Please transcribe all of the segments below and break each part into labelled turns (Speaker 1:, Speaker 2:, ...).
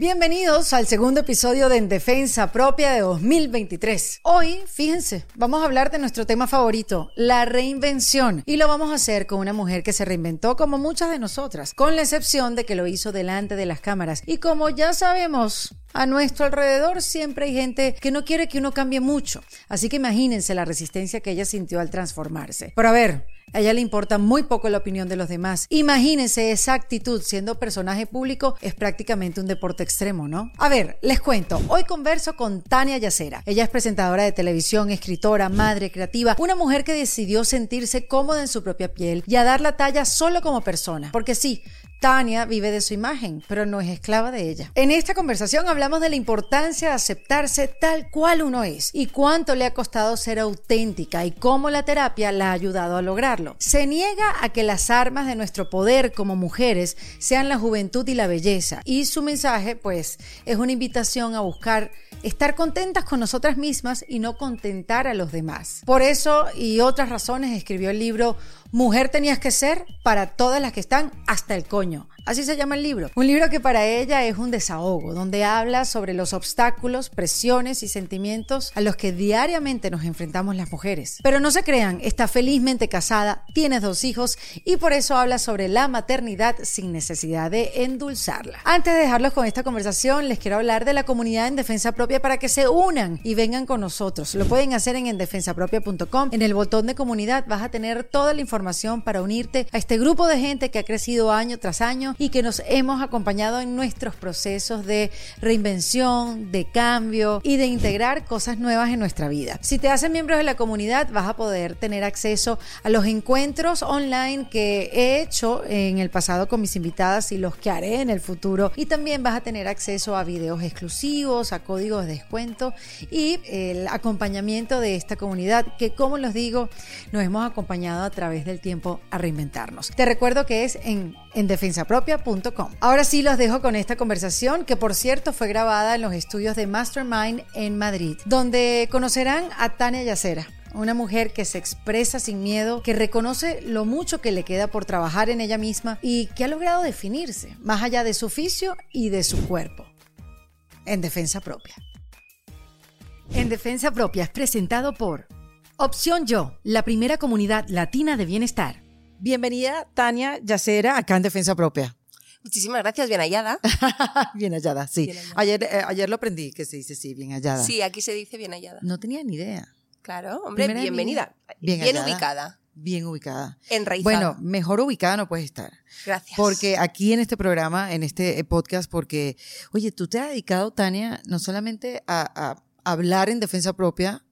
Speaker 1: Bienvenidos al segundo episodio de En Defensa Propia de 2023. Hoy, fíjense, vamos a hablar de nuestro tema favorito, la reinvención. Y lo vamos a hacer con una mujer que se reinventó como muchas de nosotras, con la excepción de que lo hizo delante de las cámaras. Y como ya sabemos, a nuestro alrededor siempre hay gente que no quiere que uno cambie mucho. Así que imagínense la resistencia que ella sintió al transformarse. Pero a ver, a ella le importa muy poco la opinión de los demás. Imagínense esa actitud siendo personaje público es prácticamente un deporte extremo, ¿no? A ver, les cuento. Hoy converso con Tania Yacera. Ella es presentadora de televisión, escritora, madre creativa, una mujer que decidió sentirse cómoda en su propia piel y a dar la talla solo como persona. Porque sí, Tania vive de su imagen, pero no es esclava de ella. En esta conversación hablamos de la importancia de aceptarse tal cual uno es y cuánto le ha costado ser auténtica y cómo la terapia la ha ayudado a lograrlo. Se niega a que las armas de nuestro poder como mujeres sean la juventud y la belleza y su mensaje pues es una invitación a buscar estar contentas con nosotras mismas y no contentar a los demás. Por eso y otras razones escribió el libro Mujer tenías que ser para todas las que están hasta el coño. Así se llama el libro. Un libro que para ella es un desahogo, donde habla sobre los obstáculos, presiones y sentimientos a los que diariamente nos enfrentamos las mujeres. Pero no se crean, está felizmente casada, tiene dos hijos y por eso habla sobre la maternidad sin necesidad de endulzarla. Antes de dejarlos con esta conversación, les quiero hablar de la comunidad en defensa propia para que se unan y vengan con nosotros. Lo pueden hacer en endefensapropia.com. En el botón de comunidad vas a tener toda la información para unirte a este grupo de gente que ha crecido año tras año y que nos hemos acompañado en nuestros procesos de reinvención, de cambio y de integrar cosas nuevas en nuestra vida. Si te haces miembro de la comunidad, vas a poder tener acceso a los encuentros online que he hecho en el pasado con mis invitadas y los que haré en el futuro. Y también vas a tener acceso a videos exclusivos, a códigos de descuento y el acompañamiento de esta comunidad que, como los digo, nos hemos acompañado a través del tiempo a reinventarnos. Te recuerdo que es en, en defensa propia Ahora sí los dejo con esta conversación que por cierto fue grabada en los estudios de Mastermind en Madrid, donde conocerán a Tania Yacera. Una mujer que se expresa sin miedo, que reconoce lo mucho que le queda por trabajar en ella misma y que ha logrado definirse, más allá de su oficio y de su cuerpo. En defensa propia. En defensa propia es presentado por Opción Yo, la primera comunidad latina de bienestar. Bienvenida, Tania Yacera, acá en Defensa Propia.
Speaker 2: Muchísimas gracias, bien hallada.
Speaker 1: bien hallada, sí. Ayer, eh, ayer lo aprendí que se dice sí, bien hallada.
Speaker 2: Sí, aquí se dice bien hallada.
Speaker 1: No tenía ni idea.
Speaker 2: Claro, hombre, bienvenida. Bien, ubicada.
Speaker 1: Bien ubicada.
Speaker 2: Enraizada.
Speaker 1: Bueno, mejor ubicada no puedes estar.
Speaker 2: Gracias.
Speaker 1: Porque aquí en este programa, en este eh, podcast, porque, oye, tú te has dedicado, Tania, no solamente a, hablar en defensa propia,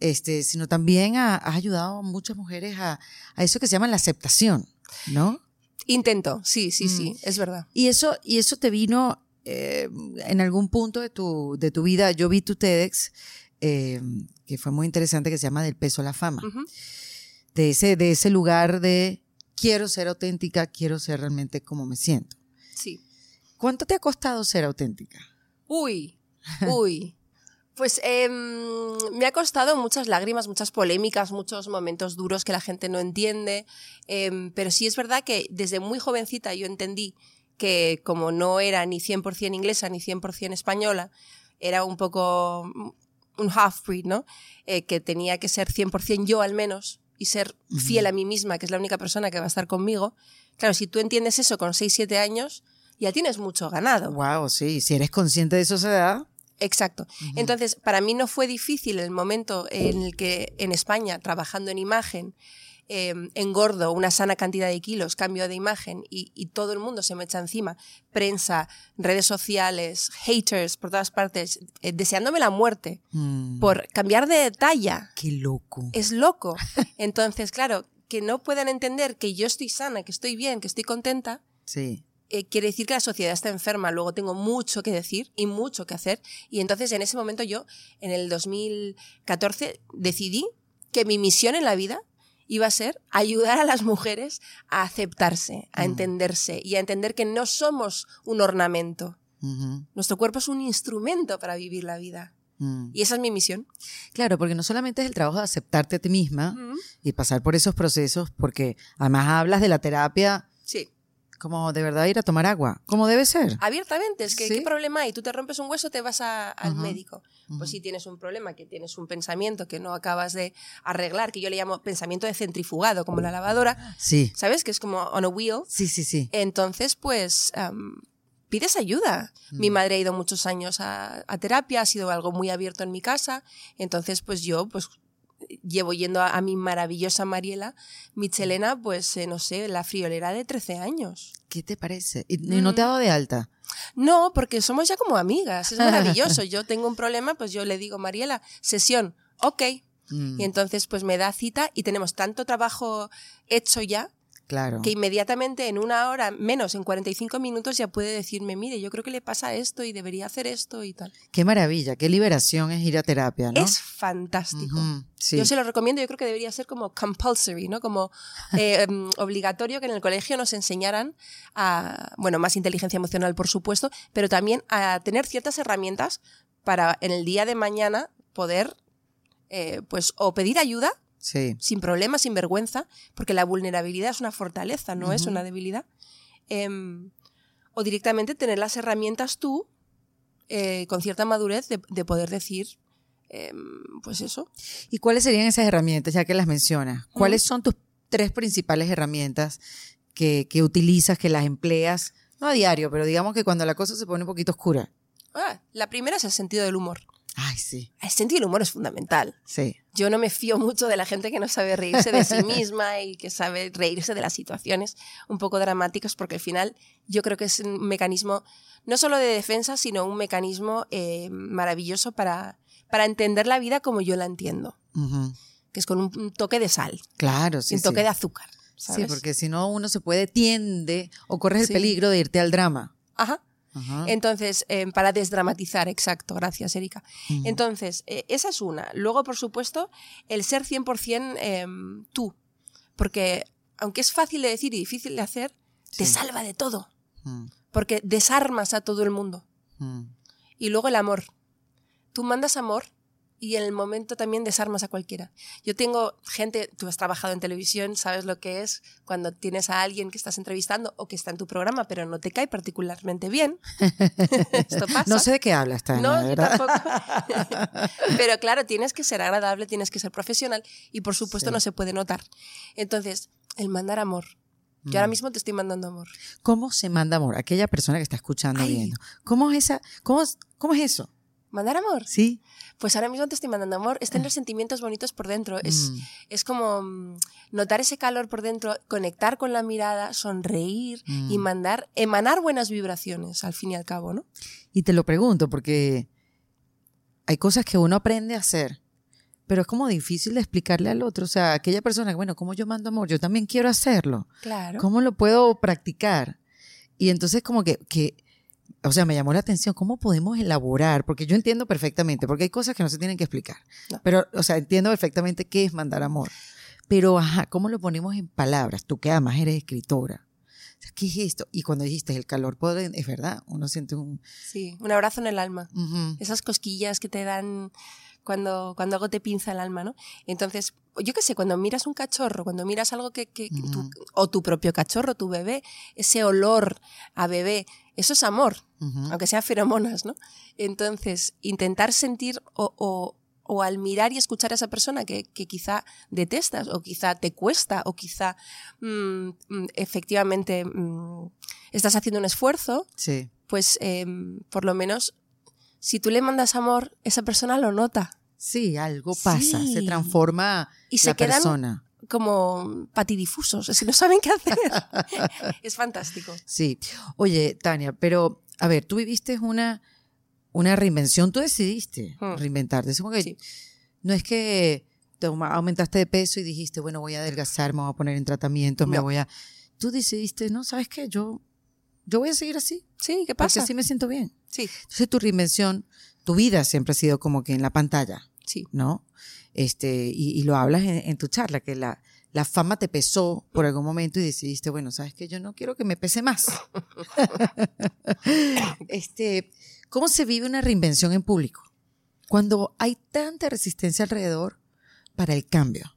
Speaker 1: este, sino también has ayudado a muchas mujeres a, a eso que se llama la aceptación, ¿no?
Speaker 2: Intento, sí, sí, sí, mm. es verdad.
Speaker 1: Y eso, y eso te vino eh, en algún punto de tu, de tu vida. Yo vi tu TEDx, eh, que fue muy interesante, que se llama Del peso a la fama. de, ese, de ese lugar de quiero ser auténtica, quiero ser realmente como me siento.
Speaker 2: Sí.
Speaker 1: ¿Cuánto te ha costado ser auténtica?
Speaker 2: Uy, uy. Pues em, me ha costado muchas lágrimas, muchas polémicas, muchos momentos duros que la gente no entiende, em, pero sí es verdad que desde muy jovencita yo entendí que como no era ni 100% inglesa ni 100% española, era un poco un half-breed, ¿no? Eh, que tenía que ser 100% yo al menos y ser fiel a mí misma, que es la única persona que va a estar conmigo. Claro, si tú entiendes eso con 6, 7 años, ya tienes mucho ganado.
Speaker 1: Wow, sí, si eres consciente de eso se da.
Speaker 2: Exacto. Entonces, para mí no fue difícil el momento en el que en España, trabajando en imagen, em, engordo una sana cantidad de kilos, cambio de imagen y, todo el mundo se me echa encima, prensa, redes sociales, haters por todas partes, eh, deseándome la muerte mm. por cambiar de talla.
Speaker 1: Qué loco.
Speaker 2: Es loco. Entonces, claro, que no puedan entender que yo estoy sana, que estoy bien, que estoy contenta.
Speaker 1: Sí.
Speaker 2: Eh, quiere decir que la sociedad está enferma, luego tengo mucho que decir y mucho que hacer. Y entonces en ese momento yo, en el 2014, decidí que mi misión en la vida iba a ser ayudar a las mujeres a aceptarse, a mm. entenderse y a entender que no somos un ornamento. Nuestro cuerpo es un instrumento para vivir la vida. Mm. Y esa es mi misión.
Speaker 1: Claro, porque no solamente es el trabajo de aceptarte a ti misma y pasar por esos procesos, porque además hablas de la terapia
Speaker 2: sí
Speaker 1: Como de verdad ir a tomar agua, como debe ser.
Speaker 2: Abiertamente, es que
Speaker 1: Sí.
Speaker 2: ¿qué problema hay? Tú te rompes un hueso, te vas a- al médico. Pues si tienes un problema, que tienes un pensamiento que no acabas de arreglar, que yo le llamo pensamiento de centrifugado, como la lavadora,
Speaker 1: Sí,
Speaker 2: ¿sabes? Que es como on a wheel.
Speaker 1: sí, sí, sí.
Speaker 2: Entonces, pues pides ayuda. Mi
Speaker 1: Mm.
Speaker 2: madre ha ido muchos años a, a terapia, ha sido algo muy abierto en mi casa. Entonces, pues yo, pues llevo yendo a, a mi maravillosa Mariela Michelena, pues eh, no sé, la friolera de 13 años.
Speaker 1: ¿Qué te parece? ¿Y no te ha
Speaker 2: Mm.
Speaker 1: dado de alta?
Speaker 2: No, porque somos ya como amigas, es maravilloso. Yo tengo un problema, pues yo le digo, Mariela, sesión, ok.
Speaker 1: Mm,
Speaker 2: Y entonces pues me da cita y tenemos tanto trabajo hecho ya
Speaker 1: claro.
Speaker 2: que inmediatamente en una hora, menos en 45 minutos, ya puede decirme, mire, yo creo que le pasa esto y debería hacer esto y tal.
Speaker 1: Qué maravilla, qué liberación es ir a terapia, ¿no?
Speaker 2: Es fantástico.
Speaker 1: Sí.
Speaker 2: Yo se lo recomiendo, yo creo que debería ser como compulsory, ¿no? Como eh, em, obligatorio que en el colegio nos enseñaran a, bueno, más inteligencia emocional, por supuesto, pero también a tener ciertas herramientas para en el día de mañana poder, eh, pues, o pedir ayuda
Speaker 1: Sí.
Speaker 2: sin problema, sin vergüenza, porque la vulnerabilidad es una fortaleza, no es una debilidad. Em, o directamente tener las herramientas tú, eh, con cierta madurez, de, de poder decir, em, pues eso.
Speaker 1: ¿Y cuáles serían esas herramientas, ya que las mencionas? ¿Cuáles son tus tres principales herramientas que, que utilizas, que las empleas? No a diario, pero digamos que cuando la cosa se pone un poquito oscura.
Speaker 2: Ah, la primera es el sentido del humor.
Speaker 1: Ay, sí,
Speaker 2: El sentido del humor es fundamental.
Speaker 1: sí.
Speaker 2: Yo no me fío mucho de la gente que no sabe reírse de sí misma y que sabe reírse de las situaciones un poco dramáticas, porque al final yo creo que es un mecanismo no solo de defensa, sino un mecanismo eh, maravilloso para, para entender la vida como yo la entiendo,
Speaker 1: Ujú.
Speaker 2: que es con un, un toque de sal,
Speaker 1: Claro, sí.
Speaker 2: un toque
Speaker 1: sí.
Speaker 2: de azúcar.
Speaker 1: Sí,
Speaker 2: ¿sabes?
Speaker 1: porque si no uno se puede, tiende o corres el
Speaker 2: Sí.
Speaker 1: peligro de irte al drama.
Speaker 2: Ajá.
Speaker 1: Ajá.
Speaker 2: Entonces, eh, para desdramatizar, exacto, gracias, Erika. Entonces, eh, esa es una. Luego, por supuesto, el ser 100% eh, tú. Porque, aunque es fácil de decir y difícil de hacer, te salva de todo.
Speaker 1: Mm,
Speaker 2: Porque desarmas a todo el mundo.
Speaker 1: mm.
Speaker 2: Y luego el amor. Tú mandas amor y en el momento también desarmas a cualquiera. Yo tengo gente, tú has trabajado en televisión, sabes lo que es cuando tienes a alguien que estás entrevistando o que está en tu programa, pero no te cae particularmente bien. Esto pasa.
Speaker 1: No sé de qué hablas, Tania,
Speaker 2: No,
Speaker 1: verdad.
Speaker 2: tampoco. Pero claro, tienes que ser agradable, tienes que ser profesional y por supuesto
Speaker 1: Sí.
Speaker 2: no se puede notar. Entonces, el mandar amor. Yo ahora
Speaker 1: Mm.
Speaker 2: mismo te estoy mandando amor.
Speaker 1: ¿Cómo se manda amor? Aquella persona que está escuchando,
Speaker 2: Ay.
Speaker 1: viendo. ¿Cómo es esa? ¿Cómo, cómo es eso?
Speaker 2: ¿Mandar amor?
Speaker 1: Sí.
Speaker 2: Pues ahora mismo te estoy mandando amor. Es tener sentimientos bonitos por dentro. Es,
Speaker 1: Mm,
Speaker 2: es como mm, notar ese calor por dentro, conectar con la mirada, sonreír y
Speaker 1: Mm.
Speaker 2: mandar, emanar buenas vibraciones, al fin y al cabo, ¿no?
Speaker 1: Y te lo pregunto porque hay cosas que uno aprende a hacer, pero es como difícil de explicarle al otro. O sea, aquella persona, bueno, ¿cómo yo mando amor? Yo también quiero hacerlo.
Speaker 2: Claro.
Speaker 1: ¿Cómo lo puedo practicar? Y entonces como que, que, o sea, me llamó la atención, ¿cómo podemos elaborar? Porque yo entiendo perfectamente, porque hay cosas que no se tienen que explicar.
Speaker 2: No.
Speaker 1: Pero, o sea, entiendo perfectamente qué es mandar amor. Pero, ajá, ¿cómo lo ponemos en palabras? Tú que además eres escritora. O sea, ¿Qué es esto? Y cuando dijiste el calor, es verdad, uno siente un...
Speaker 2: Sí, un abrazo en el alma.
Speaker 1: Ujú.
Speaker 2: esas cosquillas que te dan cuando, cuando algo te pinza el alma, ¿no? Entonces, yo qué sé, cuando miras un cachorro, cuando miras algo que, que- que tu-
Speaker 1: Ujú.
Speaker 2: o tu propio cachorro, tu bebé, ese olor a bebé, eso es amor, aunque sea feromonas, ¿no? Entonces, intentar sentir o, o- o al mirar y escuchar a esa persona que, que quizá detestas o quizá te cuesta o quizá mm, mm, efectivamente mm, estás haciendo un esfuerzo,
Speaker 1: Sí.
Speaker 2: pues em, por lo menos si tú le mandas amor, esa persona lo nota
Speaker 1: Sí, algo pasa, se transforma
Speaker 2: y se
Speaker 1: la
Speaker 2: quedan
Speaker 1: persona.
Speaker 2: Como patidifusos, es que no saben qué hacer. es fantástico.
Speaker 1: Sí. Oye, Tania, pero a ver, tú viviste una, una reinvención, tú decidiste
Speaker 2: Hmm.
Speaker 1: reinventarte. Es como que
Speaker 2: Sí.
Speaker 1: no es que te aumentaste de peso y dijiste, bueno, voy a adelgazar, me voy a poner en tratamiento, me voy a... Tú decidiste, no, ¿sabes qué? Yo, yo voy a seguir así,
Speaker 2: Sí, ¿qué
Speaker 1: porque
Speaker 2: pasa?
Speaker 1: así me siento bien.
Speaker 2: Sí,
Speaker 1: Entonces tu reinvención, tu vida siempre ha sido como que en la pantalla.
Speaker 2: sí.
Speaker 1: ¿no? Este, y, y lo hablas en, en tu charla, que la, la fama te pesó por algún momento y decidiste, bueno, sabes que yo no quiero que me pese más. este, ¿Cómo se vive una reinvención en público? Cuando hay tanta resistencia alrededor para el cambio.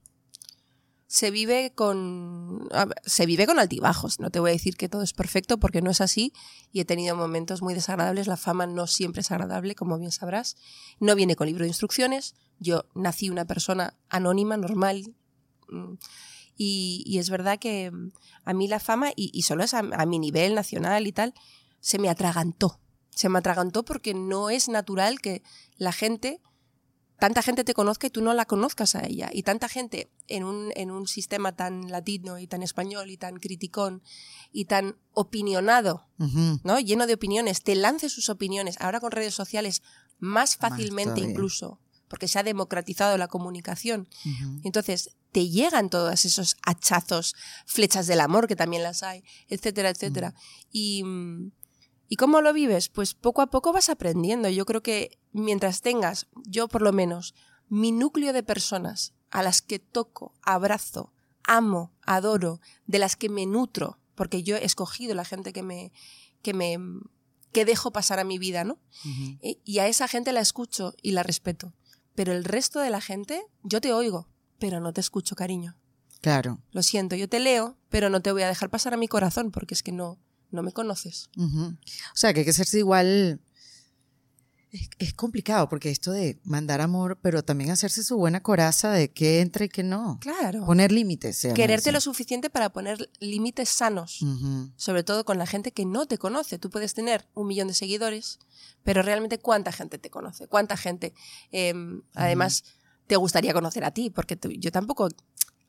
Speaker 2: Se vive con se vive con altibajos. No te voy a decir que todo es perfecto porque no es así y he tenido momentos muy desagradables. La fama no siempre es agradable, como bien sabrás. No viene con libro de instrucciones. Yo nací una persona anónima, normal. Mm, y, es verdad que mm, a mí la fama, y, solo es a, a mi nivel nacional y tal, se me atragantó. Se me atragantó porque no es natural que la gente tanta gente te conozca y tú no la conozcas a ella. Y tanta gente en un, en un sistema tan latino y tan español y tan criticón y tan opinionado, ¿no? Lleno de opiniones, te lance sus opiniones, ahora con redes sociales, más fácilmente incluso, porque se ha democratizado la comunicación. Entonces, te llegan todos esos hachazos, flechas del amor, que también las hay, etcétera, etcétera. Mm, ¿Y cómo lo vives? Pues poco a poco vas aprendiendo. Yo creo que mientras tengas, yo por lo menos, mi núcleo de personas a las que toco, abrazo, amo, adoro, de las que me nutro, porque yo he escogido la gente que me, que me, que dejo pasar a mi vida, ¿no? y a esa gente la escucho y la respeto. Pero el resto de la gente, yo te oigo, pero no te escucho, cariño.
Speaker 1: Claro.
Speaker 2: Lo siento, yo te leo, pero no te voy a dejar pasar a mi corazón, porque es que no, no me conoces.
Speaker 1: O sea, que hay que hacerse igual. Es, complicado porque esto de mandar amor, pero también hacerse su buena coraza de qué entra y qué no.
Speaker 2: Claro.
Speaker 1: Poner límites.
Speaker 2: Quererte lo suficiente para poner límites sanos. Sobre todo con la gente que no te conoce. Tú puedes tener un millón de seguidores, pero realmente cuánta gente te conoce. Cuánta gente. Em, además, te gustaría conocer a ti, porque yo tampoco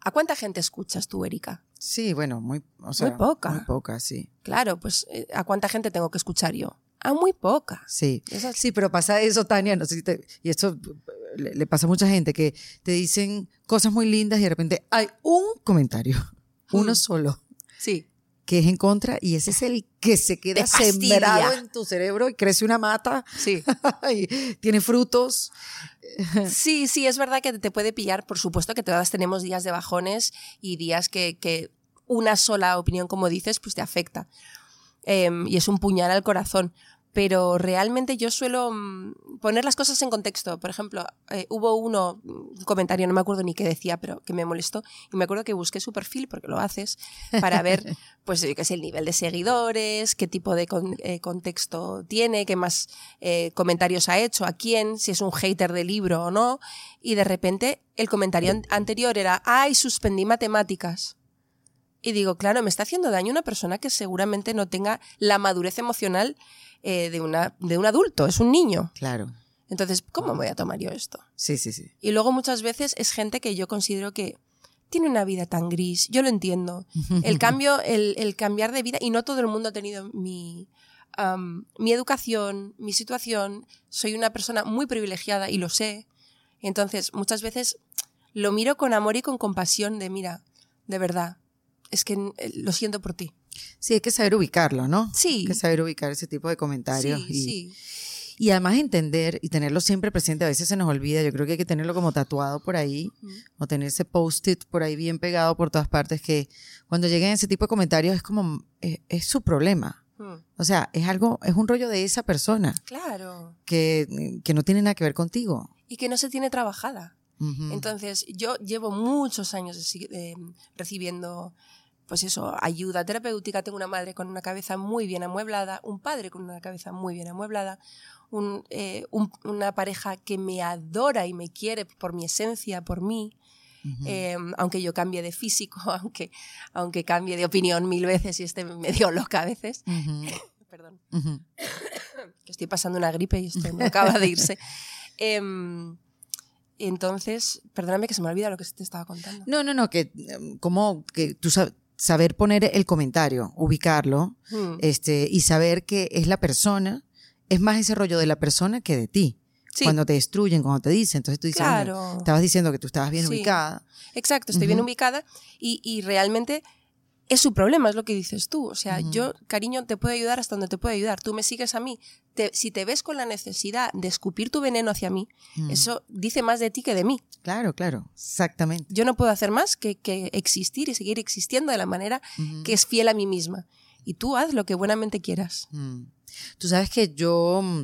Speaker 2: ¿A cuánta gente escuchas tú, Erika?
Speaker 1: Sí, bueno, muy,
Speaker 2: muy poca.
Speaker 1: Muy poca, sí.
Speaker 2: Claro, pues eh, ¿a cuánta gente tengo que escuchar yo? A muy poca.
Speaker 1: Sí, sí, pero pasa eso, Tania, no sé si y esto le, pasa a mucha gente, que te dicen cosas muy lindas y de repente hay un comentario, uno solo.
Speaker 2: Sí.
Speaker 1: Que es en contra y ese es el que se queda sembrado en tu cerebro y crece una mata.
Speaker 2: Sí.
Speaker 1: y tiene frutos.
Speaker 2: Sí, sí, es verdad que te puede pillar. Por supuesto que todas tenemos días de bajones y días que, una sola opinión, como dices, pues te afecta. Em, y es un puñal al corazón pero realmente yo suelo mm, poner las cosas en contexto. Por ejemplo, eh, hubo uno, un comentario, no me acuerdo ni qué decía, pero que me molestó, y me acuerdo que busqué su perfil, porque lo haces, para ver, pues, qué es el nivel de seguidores, qué tipo de eh, contexto tiene, qué más eh, comentarios ha hecho, a quién, si es un hater del libro o no, y de repente el comentario anterior era, ay, suspendí matemáticas. Y digo, claro, me está haciendo daño una persona que seguramente no tenga la madurez emocional eh, de, una, de un adulto, es un niño.
Speaker 1: Claro.
Speaker 2: Entonces, ¿cómo voy a tomar yo esto?
Speaker 1: Sí, sí, sí.
Speaker 2: Y luego muchas veces es gente que yo considero que tiene una vida tan gris, yo lo entiendo. El cambio, el, cambiar de vida, y no todo el mundo ha tenido mi, mi educación, mi situación, soy una persona muy privilegiada y lo sé. Entonces, muchas veces lo miro con amor y con compasión de, mira, de verdad, es que eh, lo siento por ti.
Speaker 1: Sí, hay que saber ubicarlo, ¿no?
Speaker 2: Sí.
Speaker 1: Hay que saber ubicar ese tipo de comentarios.
Speaker 2: Sí, y, sí.
Speaker 1: Y además entender y tenerlo siempre presente, a veces se nos olvida, yo creo que hay que tenerlo como tatuado por ahí, o tener ese post-it por ahí bien pegado por todas partes, que cuando lleguen ese tipo de comentarios es como, es, su problema. O sea, es algo, es un rollo de esa persona.
Speaker 2: Claro.
Speaker 1: Que, que no tiene nada que ver contigo.
Speaker 2: Y que no se tiene trabajada. Entonces, yo llevo muchos años eh, recibiendo pues eso, ayuda terapéutica. Tengo una madre con una cabeza muy bien amueblada, un padre con una cabeza muy bien amueblada, eh, una pareja que me adora y me quiere por mi esencia, por mí. Em, aunque yo cambie de físico, aunque, aunque cambie de opinión mil veces y esté medio loca a veces. Perdón. que estoy pasando una gripe y esto no acaba de irse. Em, entonces, perdóname que se me olvida lo que te estaba contando.
Speaker 1: No, no, no, que em, como que tú sabes saber poner el comentario, ubicarlo, hmm. este, y saber que es la persona, es más ese rollo de la persona que de ti. Cuando te destruyen, cuando te dicen, entonces tú dices, estabas diciendo que tú estabas bien ubicada.
Speaker 2: Exacto, estoy bien ubicada y, y realmente es su problema, es lo que dices tú. O sea, yo, cariño, te puedo ayudar hasta donde te puedo ayudar. Tú me sigues a mí. si te ves con la necesidad de escupir tu veneno hacia mí, mm. eso dice más de ti que de mí.
Speaker 1: Claro, claro, exactamente.
Speaker 2: Yo no puedo hacer más que, existir y seguir existiendo de la manera que es fiel a mí misma. Y tú haz lo que buenamente quieras.
Speaker 1: Mm. Tú sabes que yo mm,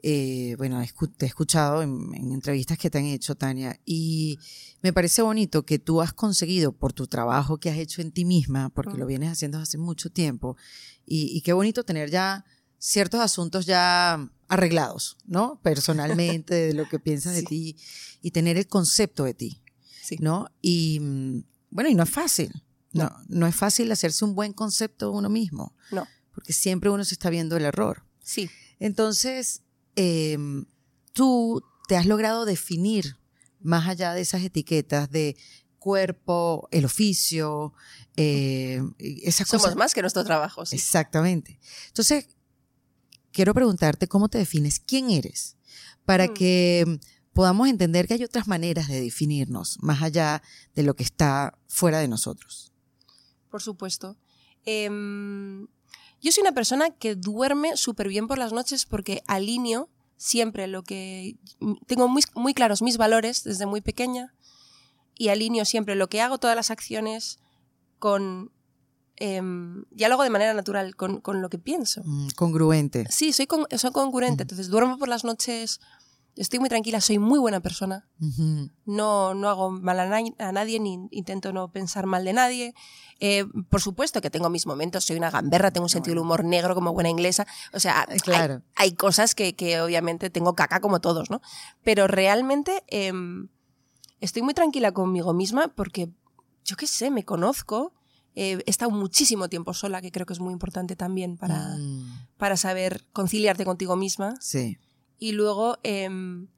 Speaker 1: eh, bueno, te he escuchado en, entrevistas que te han hecho, Tania, y me parece bonito que tú has conseguido por tu trabajo que has hecho en ti misma, porque lo vienes haciendo hace mucho tiempo, y, qué bonito tener ya ciertos asuntos ya arreglados, ¿no? Personalmente, de lo que piensas de ti, y tener el concepto de ti, ¿no? Y mm, bueno, y no es fácil, no, no es fácil hacerse un buen concepto de uno mismo,
Speaker 2: no.
Speaker 1: porque siempre uno se está viendo el error.
Speaker 2: Sí.
Speaker 1: Entonces, Em, tú te has logrado definir más allá de esas etiquetas de cuerpo, el oficio, eh, esas
Speaker 2: Somos más que nuestro trabajo.
Speaker 1: Exactamente. Entonces, quiero preguntarte cómo te defines, quién eres, para mm. que podamos entender que hay otras maneras de definirnos, más allá de lo que está fuera de nosotros.
Speaker 2: Por supuesto. Em, yo soy una persona que duerme súper bien por las noches porque alineo siempre lo que... Tengo muy, muy claros mis valores desde muy pequeña y alineo siempre lo que hago, todas las acciones con... Eh, ya lo hago de manera natural, con, con lo que pienso.
Speaker 1: Mm, congruente.
Speaker 2: Sí, soy, con, soy congruente. Entonces duermo por las noches estoy muy tranquila, soy muy buena persona. no, no hago mal a, nadie, ni intento no pensar mal de nadie. Eh, por supuesto que tengo mis momentos, soy una gamberra, tengo un sentido del humor negro como buena inglesa. O sea, claro. hay, cosas que, obviamente tengo caca como todos, ¿no? Pero realmente em, estoy muy tranquila conmigo misma porque, yo qué sé, me conozco. he estado muchísimo tiempo sola, que creo que es muy importante también para, mm. para saber conciliarte contigo misma.
Speaker 1: Sí
Speaker 2: y luego em,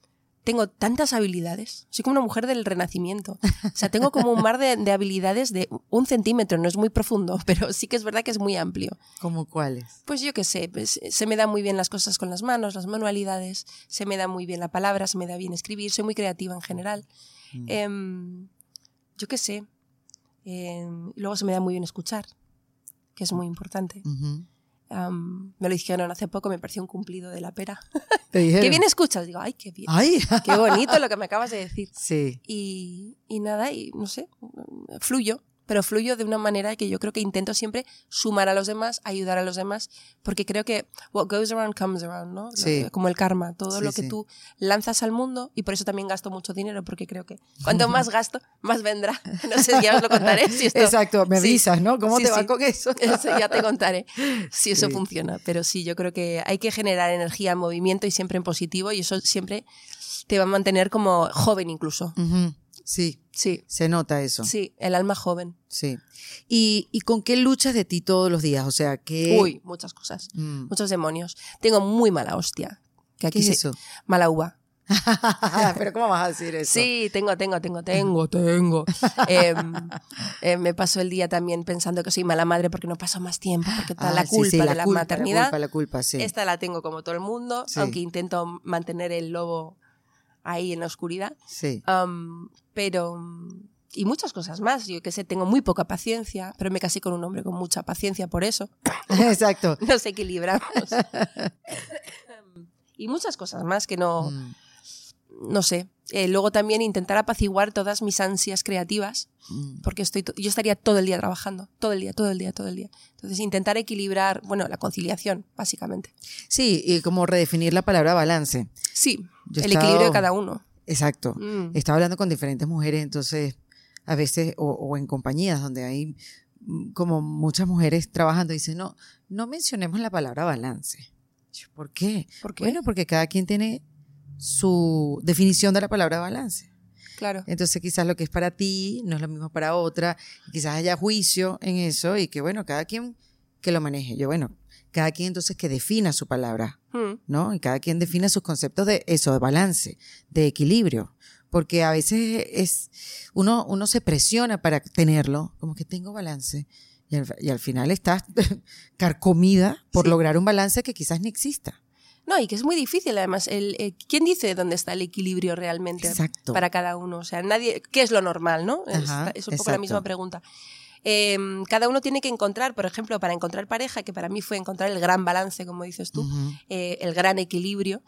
Speaker 2: tengo tantas habilidades. Soy como una mujer del renacimiento. O sea, tengo como un mar de, habilidades de un centímetro, no es muy profundo, pero sí que es verdad que es muy amplio.
Speaker 1: ¿Cómo cuáles?
Speaker 2: Pues yo qué sé, pues, se me dan muy bien las cosas con las manos, las manualidades, se me da muy bien la palabra, se me da bien escribir, soy muy creativa en general. Mm. Em, yo qué sé. Em, luego se me da muy bien escuchar, que es muy importante me lo dijeron hace poco, me pareció un cumplido de la pera. qué bien escuchas. Digo, ay, qué bien. qué bonito lo que me acabas de decir.
Speaker 1: Sí.
Speaker 2: Y, y nada, y no sé, fluyo pero fluyo de una manera que yo creo que intento siempre sumar a los demás, ayudar a los demás, porque creo que what goes around comes around, ¿no? Como el karma, todo lo que tú lanzas al mundo, y por eso también gasto mucho dinero, porque creo que cuanto más gasto, más vendrá. No sé, ya os lo contaré. Si esto...
Speaker 1: Exacto, me avisas, ¿no? ¿Cómo te va con eso?
Speaker 2: ya te contaré si eso funciona, pero sí, yo creo que hay que generar energía, movimiento y siempre en positivo, y eso siempre te va a mantener como joven incluso.
Speaker 1: Sí.
Speaker 2: Sí.
Speaker 1: Se nota eso.
Speaker 2: Sí, el alma joven.
Speaker 1: Sí. ¿Y, con qué luchas de ti todos los días? O sea, que...
Speaker 2: Uy, muchas cosas. Mm. Muchos demonios. Tengo muy mala hostia. Que aquí
Speaker 1: ¿Qué es eso?
Speaker 2: Mala uva.
Speaker 1: Pero ¿cómo vas a decir eso?
Speaker 2: Sí, tengo, tengo, tengo, tengo, tengo. Em, eh, me paso el día también pensando que soy mala madre porque no paso más tiempo, porque está la culpa de la maternidad.
Speaker 1: La culpa, la culpa, sí.
Speaker 2: Esta la tengo como todo el mundo, aunque intento mantener el lobo ahí en la oscuridad.
Speaker 1: Sí.
Speaker 2: Pero. Y muchas cosas más. Yo que sé, tengo muy poca paciencia, pero me casé con un hombre con mucha paciencia por eso.
Speaker 1: Exacto.
Speaker 2: Nos equilibramos. y muchas cosas más que no. Mm. No sé. Eh, luego también intentar apaciguar todas mis ansias creativas, mm. porque estoy yo estaría todo el día trabajando, todo el día, todo el día, todo el día. Entonces intentar equilibrar, bueno, la conciliación, básicamente.
Speaker 1: Sí, y como redefinir la palabra balance.
Speaker 2: Sí, el equilibrio de cada uno.
Speaker 1: Exacto. Mm. Estaba hablando con diferentes mujeres, entonces a veces, o, en compañías donde hay mm, como muchas mujeres trabajando, dicen, no, no mencionemos la palabra balance. ¿Por qué?
Speaker 2: ¿Por qué?
Speaker 1: Bueno, porque cada quien tiene su definición de la palabra balance.
Speaker 2: Claro.
Speaker 1: Entonces quizás lo que es para ti no es lo mismo para otra, quizás haya juicio en eso y que bueno, cada quien que lo maneje. Yo bueno, cada quien entonces que defina su palabra. ¿No? Y cada quien defina sus conceptos de eso, de balance, de equilibrio. Porque a veces es, uno, uno se presiona para tenerlo, como que tengo balance. Y al, final estás carcomida por lograr un balance que quizás ni exista.
Speaker 2: No, y que es muy difícil además. El, eh, ¿Quién dice dónde está el equilibrio realmente para cada uno? O sea, nadie, ¿qué es lo normal, no? es, un poco la misma pregunta. Em, cada uno tiene que encontrar, por ejemplo, para encontrar pareja, que para mí fue encontrar el gran balance, como dices tú, eh, el gran equilibrio.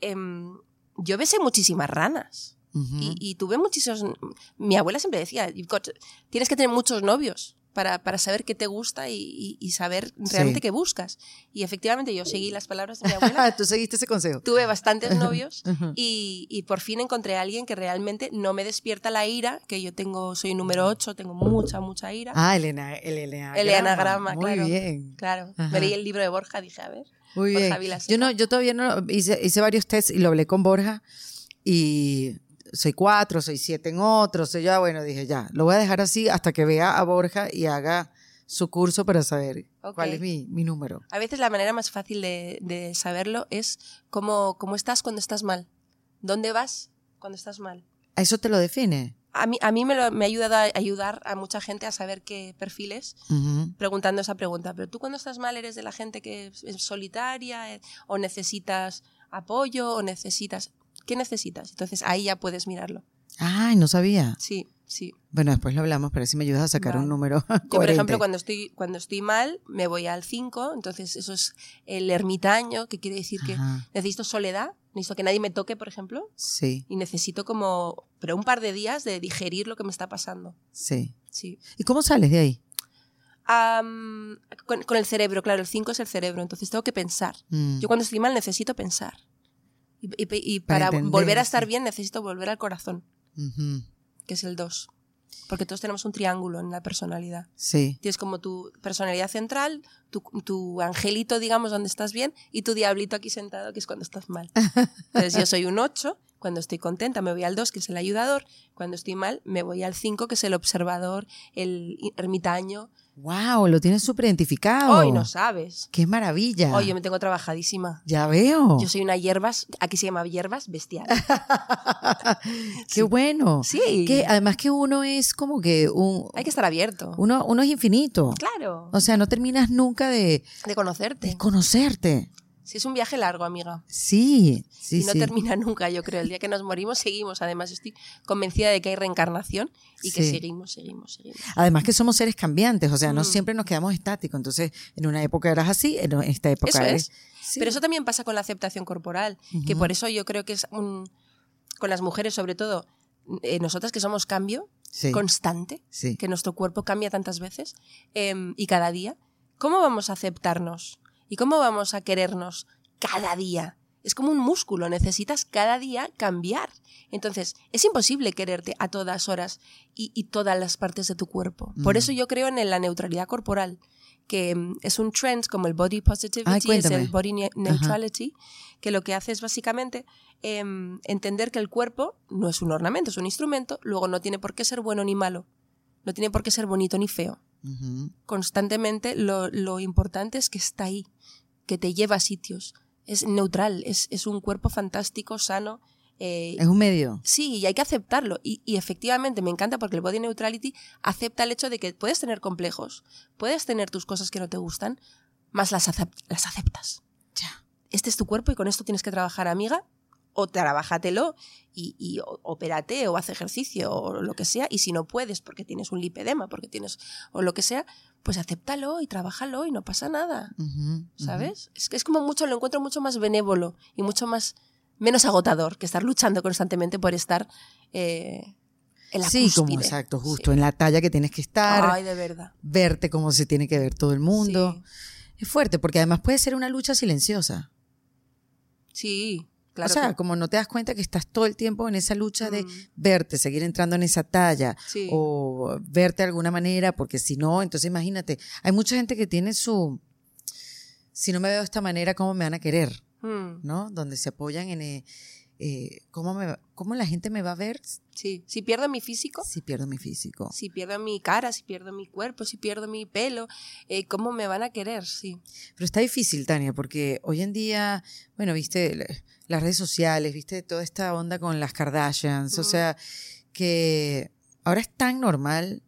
Speaker 2: Em, yo besé muchísimas ranas. y, tuve muchísimos. Mi abuela siempre decía: tienes que tener muchos novios para, para saber qué te gusta y, y- y saber realmente qué buscas. Y efectivamente yo seguí las palabras de mi abuela.
Speaker 1: Tú seguiste ese consejo.
Speaker 2: Tuve bastantes novios y, y por fin encontré a alguien que realmente no me despierta la ira, que yo tengo, soy número 8, tengo mucha, mucha ira.
Speaker 1: Ah, el, ena- el enagrama.
Speaker 2: El enagrama,
Speaker 1: Muy
Speaker 2: claro.
Speaker 1: bien.
Speaker 2: Claro,
Speaker 1: Ajá.
Speaker 2: me leí el libro de Borja, dije, a ver.
Speaker 1: Muy
Speaker 2: Borja
Speaker 1: bien. Yo no, yo todavía no hice, hice varios tests y lo hablé con Borja y soy cuatro, soy siete en otro, soy ya, bueno, dije ya, lo voy a dejar así hasta que vea a Borja y haga su curso para saber cuál es mi, mi número.
Speaker 2: A veces la manera más fácil de, de saberlo es cómo, cómo estás cuando estás mal. ¿Dónde vas cuando estás mal?
Speaker 1: Eso te lo define.
Speaker 2: A mí, a mí me, lo- me ha ayudado a ayudar a mucha gente a saber qué perfiles
Speaker 1: Ujú.
Speaker 2: preguntando esa pregunta. Pero tú cuando estás mal eres de la gente que es es solitaria eh, o necesitas apoyo o necesitas... ¿Qué necesitas? Entonces ahí ya puedes mirarlo.
Speaker 1: Ay, no sabía.
Speaker 2: Sí, sí.
Speaker 1: Bueno, después lo hablamos, pero si me ayudas a sacar
Speaker 2: Vale.
Speaker 1: un número
Speaker 2: Yo, por ejemplo, cuando estoy, cuando estoy mal, me voy al 5, entonces eso es el ermitaño, que quiere decir que necesito soledad, necesito que nadie me toque, por ejemplo,
Speaker 1: Sí,
Speaker 2: y necesito como, pero un par de días de digerir lo que me está pasando.
Speaker 1: sí.
Speaker 2: Sí.
Speaker 1: ¿Y cómo sales de ahí?
Speaker 2: Con el cerebro, claro, el 5 es el cerebro, entonces tengo que pensar.
Speaker 1: Mm.
Speaker 2: Yo cuando estoy mal necesito pensar. Y, y- y
Speaker 1: Para
Speaker 2: para, volver a estar bien necesito volver al corazón,
Speaker 1: Ujú,
Speaker 2: que es el 2. Porque todos tenemos un triángulo en la personalidad.
Speaker 1: Sí.
Speaker 2: Tienes como tu personalidad central, tu, tu angelito, digamos, donde estás bien, y tu diablito aquí sentado, que es cuando estás mal. Entonces yo soy un 8, cuando estoy contenta me voy al 2, que es el ayudador, cuando estoy mal me voy al 5, que es el observador, el ermitaño.
Speaker 1: Wow, lo tienes súper identificado.
Speaker 2: Hoy no sabes.
Speaker 1: Qué maravilla.
Speaker 2: Hoy yo me tengo trabajadísima.
Speaker 1: Ya veo.
Speaker 2: Yo soy una hierbas, aquí se llama hierbas bestial.
Speaker 1: Qué bueno.
Speaker 2: Sí.
Speaker 1: Que además que uno es como que un
Speaker 2: Hay que estar abierto.
Speaker 1: uno, uno es infinito.
Speaker 2: Claro.
Speaker 1: O sea, no terminas nunca de,
Speaker 2: De conocerte.
Speaker 1: de conocerte.
Speaker 2: Sí, es un viaje largo, amiga.
Speaker 1: Sí, sí,
Speaker 2: y no
Speaker 1: sí.
Speaker 2: termina nunca, yo creo. El día que nos morimos seguimos. Además, estoy convencida de que hay reencarnación y que
Speaker 1: Sí.
Speaker 2: seguimos, seguimos, seguimos.
Speaker 1: Además que somos seres cambiantes, o sea, no
Speaker 2: Mm.
Speaker 1: siempre nos quedamos estáticos. Entonces, en una época eras así, en esta época
Speaker 2: Eso
Speaker 1: eres...
Speaker 2: es.
Speaker 1: Sí.
Speaker 2: Pero eso también pasa con la aceptación corporal, que por eso yo creo que es un. Con las mujeres, sobre todo, eh, nosotras que somos cambio constante,
Speaker 1: sí.
Speaker 2: que nuestro cuerpo cambia tantas veces em, y cada día, ¿cómo vamos a aceptarnos? ¿Y cómo vamos a querernos cada día? Es como un músculo, necesitas cada día cambiar. Entonces, es imposible quererte a todas horas y, y todas las partes de tu cuerpo. Por
Speaker 1: Mm.
Speaker 2: eso yo creo en la neutralidad corporal, que mm, es un trend como el body positivity,
Speaker 1: Ay,
Speaker 2: es el body ne- neutrality, que lo que hace es básicamente em, entender que el cuerpo no es un ornamento, es un instrumento, luego no tiene por qué ser bueno ni malo, no tiene por qué ser bonito ni feo. Constantemente lo, lo importante es que está ahí, que te lleva a sitios. Es neutral, es, es un cuerpo fantástico, sano. eh,
Speaker 1: Es un medio.
Speaker 2: Sí, y hay que aceptarlo. Y, y efectivamente me encanta porque el body neutrality acepta el hecho de que puedes tener complejos, puedes tener tus cosas que no te gustan, más las, las aceptas.
Speaker 1: Ya.
Speaker 2: Este es tu cuerpo y con esto tienes que trabajar, amiga. O trabájatelo y, y o- opérate o haz ejercicio o lo que sea. Y si no puedes porque tienes un lipedema, porque tienes o lo que sea, pues acéptalo y trabájalo y no pasa nada. ¿Sabes? Es que es como mucho, lo encuentro mucho más benévolo y mucho más menos agotador que estar luchando constantemente por estar eh, en la
Speaker 1: Sí, como exacto,
Speaker 2: Sí.
Speaker 1: justo en la talla que tienes que estar,
Speaker 2: Ay, de verdad.
Speaker 1: verte como se tiene que ver todo el mundo.
Speaker 2: Sí.
Speaker 1: Es fuerte porque además puede ser una lucha silenciosa.
Speaker 2: Sí, claro.
Speaker 1: o sea,
Speaker 2: que-
Speaker 1: como no te das cuenta que estás todo el tiempo en esa lucha de verte, seguir entrando en esa talla
Speaker 2: sí.
Speaker 1: o verte de alguna manera, porque si no, entonces imagínate, hay mucha gente que tiene su, si no me veo de esta manera, ¿cómo me van a querer?
Speaker 2: Mm,
Speaker 1: ¿No? Donde se apoyan en eh, ¿cómo, me, ¿cómo la gente me va a ver
Speaker 2: sí. Si pierdo mi físico,
Speaker 1: si pierdo mi físico?
Speaker 2: si pierdo mi cara, si pierdo mi cuerpo, si pierdo mi pelo, eh, ¿cómo me van a querer? Sí.
Speaker 1: Pero está difícil, Tania, porque hoy en día, bueno, viste la- las redes sociales, viste toda esta onda con las Kardashians, o
Speaker 2: Ujú.
Speaker 1: sea, que ahora es tan normal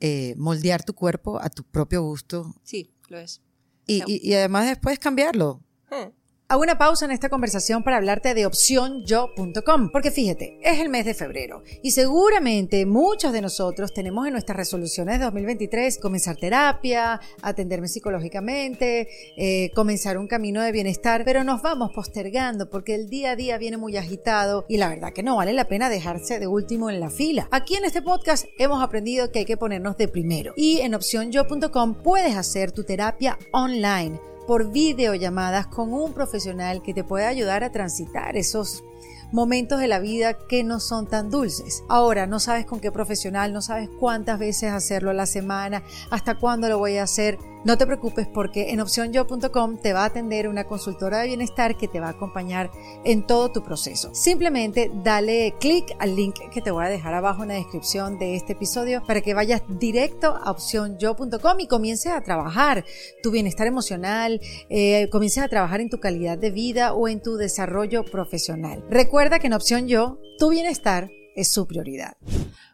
Speaker 1: eh, moldear tu cuerpo a tu propio gusto
Speaker 2: Sí, lo es.
Speaker 1: y,
Speaker 2: Claro.
Speaker 1: y- y además después cambiarlo.
Speaker 2: Eh,
Speaker 1: Hago una pausa en esta conversación para hablarte de opcionyo.com, porque fíjate, es el mes de febrero y seguramente muchos de nosotros tenemos en nuestras resoluciones de 2023 comenzar terapia, atenderme psicológicamente, eh, comenzar un camino de bienestar, pero nos vamos postergando porque el día a día viene muy agitado y la verdad que no vale la pena dejarse de último en la fila. Aquí en este podcast hemos aprendido que hay que ponernos de primero y en opcionyo.com puedes hacer tu terapia online por videollamadas con un profesional que te puede ayudar a transitar esos momentos de la vida que no son tan dulces. Ahora, no sabes con qué profesional, no sabes cuántas veces hacerlo a la semana, hasta cuándo lo voy a hacer. No te preocupes porque en opcionyo.com te va a atender una consultora de bienestar que te va a acompañar en todo tu proceso. Simplemente dale clic al link que te voy a dejar abajo en la descripción de este episodio para que vayas directo a opcionyo.com y comiences a trabajar tu bienestar emocional, eh, comiences a trabajar en tu calidad de vida o en tu desarrollo profesional. Recuerda que en Opción Yo, tu bienestar es su prioridad.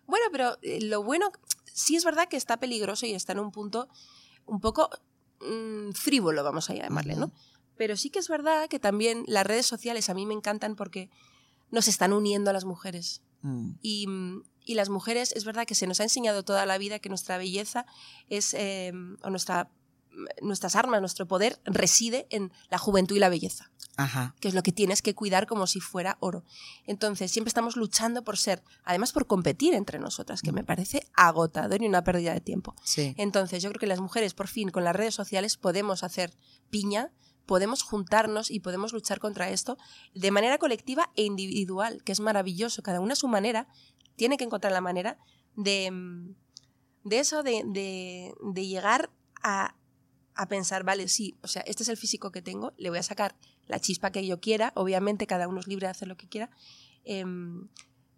Speaker 2: Bueno, pero eh, lo bueno, sí es verdad que está peligroso y está en un punto un poco mmm, frívolo, vamos a llamarle, ¿no? Pero sí que es verdad que también las redes sociales a mí me encantan porque nos están uniendo a las mujeres. Mm. Y, y, las mujeres, es verdad que se nos ha enseñado toda la vida que nuestra belleza es, eh, o nuestra, nuestras armas, nuestro poder reside en la juventud y la belleza. Ajá. que es lo que tienes que cuidar como si fuera oro. Entonces, siempre estamos luchando por ser, además por competir entre nosotras, que me parece agotador y una pérdida de tiempo.
Speaker 1: Sí.
Speaker 2: Entonces, yo creo que las mujeres, por fin, con las redes sociales, podemos hacer piña, podemos juntarnos y podemos luchar contra esto de manera colectiva e individual, que es maravilloso. Cada una a su manera tiene que encontrar la manera de, de eso, de, de, de llegar a, a pensar, vale, sí, o sea, este es el físico que tengo, le voy a sacar la chispa que yo quiera, obviamente cada uno es libre de hacer lo que quiera, eh,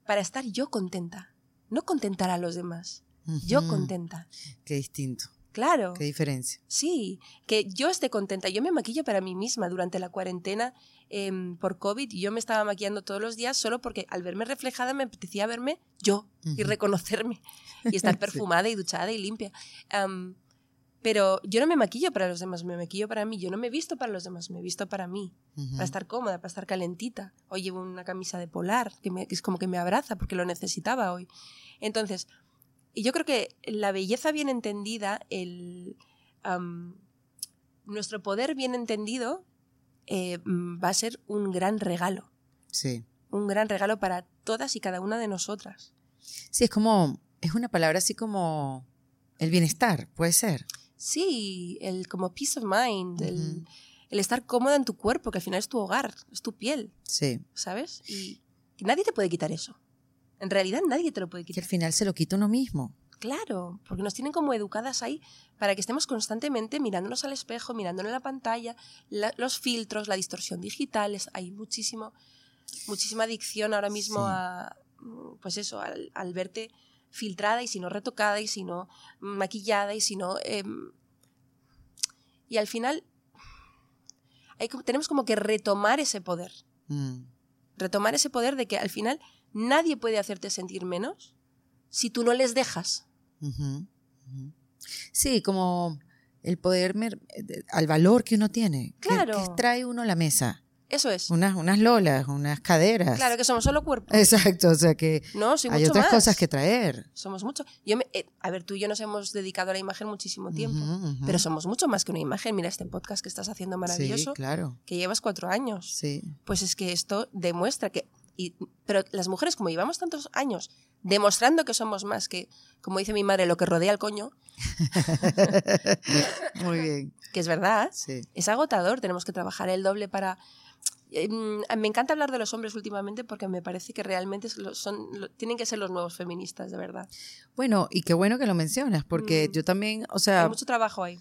Speaker 2: para estar yo contenta, no contentar a los demás, uh -huh. yo contenta.
Speaker 1: Qué distinto.
Speaker 2: Claro.
Speaker 1: Qué diferencia.
Speaker 2: Sí, que yo esté contenta. Yo me maquillo para mí misma durante la cuarentena eh, por COVID y yo me estaba maquillando todos los días solo porque al verme reflejada me apetecía verme yo uh -huh. y reconocerme y estar perfumada sí. y duchada y limpia. Um, pero yo no me maquillo para los demás, me maquillo para mí. Yo no me he visto para los demás, me he visto para mí. Uh -huh. Para estar cómoda, para estar calentita. Hoy llevo una camisa de polar, que, me, que, es como que me abraza porque lo necesitaba hoy. Entonces, y yo creo que la belleza bien entendida, el, um, nuestro poder bien entendido, eh, va a ser un gran regalo.
Speaker 1: Sí.
Speaker 2: Un gran regalo para todas y cada una de nosotras.
Speaker 1: Sí, es como, es una palabra así como el bienestar, puede ser.
Speaker 2: Sí, el como peace of mind, uh -huh. el, el, estar cómoda en tu cuerpo, que al final es tu hogar, es tu piel.
Speaker 1: Sí.
Speaker 2: ¿Sabes? Y, y nadie te puede quitar eso. En realidad nadie te lo puede quitar.
Speaker 1: Que al final se lo quita uno mismo.
Speaker 2: Claro, porque nos tienen como educadas ahí para que estemos constantemente mirándonos al espejo, mirándonos en la pantalla, la, los filtros, la distorsión digital, es, hay muchísimo, muchísima adicción ahora mismo sí. a, pues eso, al, al verte filtrada y si no retocada y si no maquillada y si no... Eh, y al final hay, tenemos como que retomar ese poder. Mm. Retomar ese poder de que al final nadie puede hacerte sentir menos si tú no les dejas.
Speaker 1: Uh -huh. Uh -huh. Sí, como el poder al valor que uno tiene.
Speaker 2: Claro.
Speaker 1: Que, que trae uno a la mesa.
Speaker 2: Eso es.
Speaker 1: Unas, unas lolas, unas caderas.
Speaker 2: Claro, que somos solo cuerpo.
Speaker 1: Exacto, o sea que
Speaker 2: no, soy
Speaker 1: hay
Speaker 2: mucho
Speaker 1: otras
Speaker 2: más.
Speaker 1: cosas que traer.
Speaker 2: Somos mucho. Yo me, eh, a ver, tú y yo nos hemos dedicado a la imagen muchísimo tiempo, uh -huh, uh -huh. pero somos mucho más que una imagen. Mira este podcast que estás haciendo maravilloso.
Speaker 1: Sí, claro.
Speaker 2: Que llevas cuatro años.
Speaker 1: Sí.
Speaker 2: Pues es que esto demuestra que... Y, pero las mujeres, como llevamos tantos años demostrando que somos más que, como dice mi madre, lo que rodea al coño.
Speaker 1: Muy bien.
Speaker 2: Que es verdad.
Speaker 1: Sí.
Speaker 2: Es agotador. Tenemos que trabajar el doble para me encanta hablar de los hombres últimamente porque me parece que realmente son, tienen que ser los nuevos feministas, de verdad.
Speaker 1: Bueno, y qué bueno que lo mencionas, porque mm. yo también, o sea...
Speaker 2: Hay mucho trabajo ahí.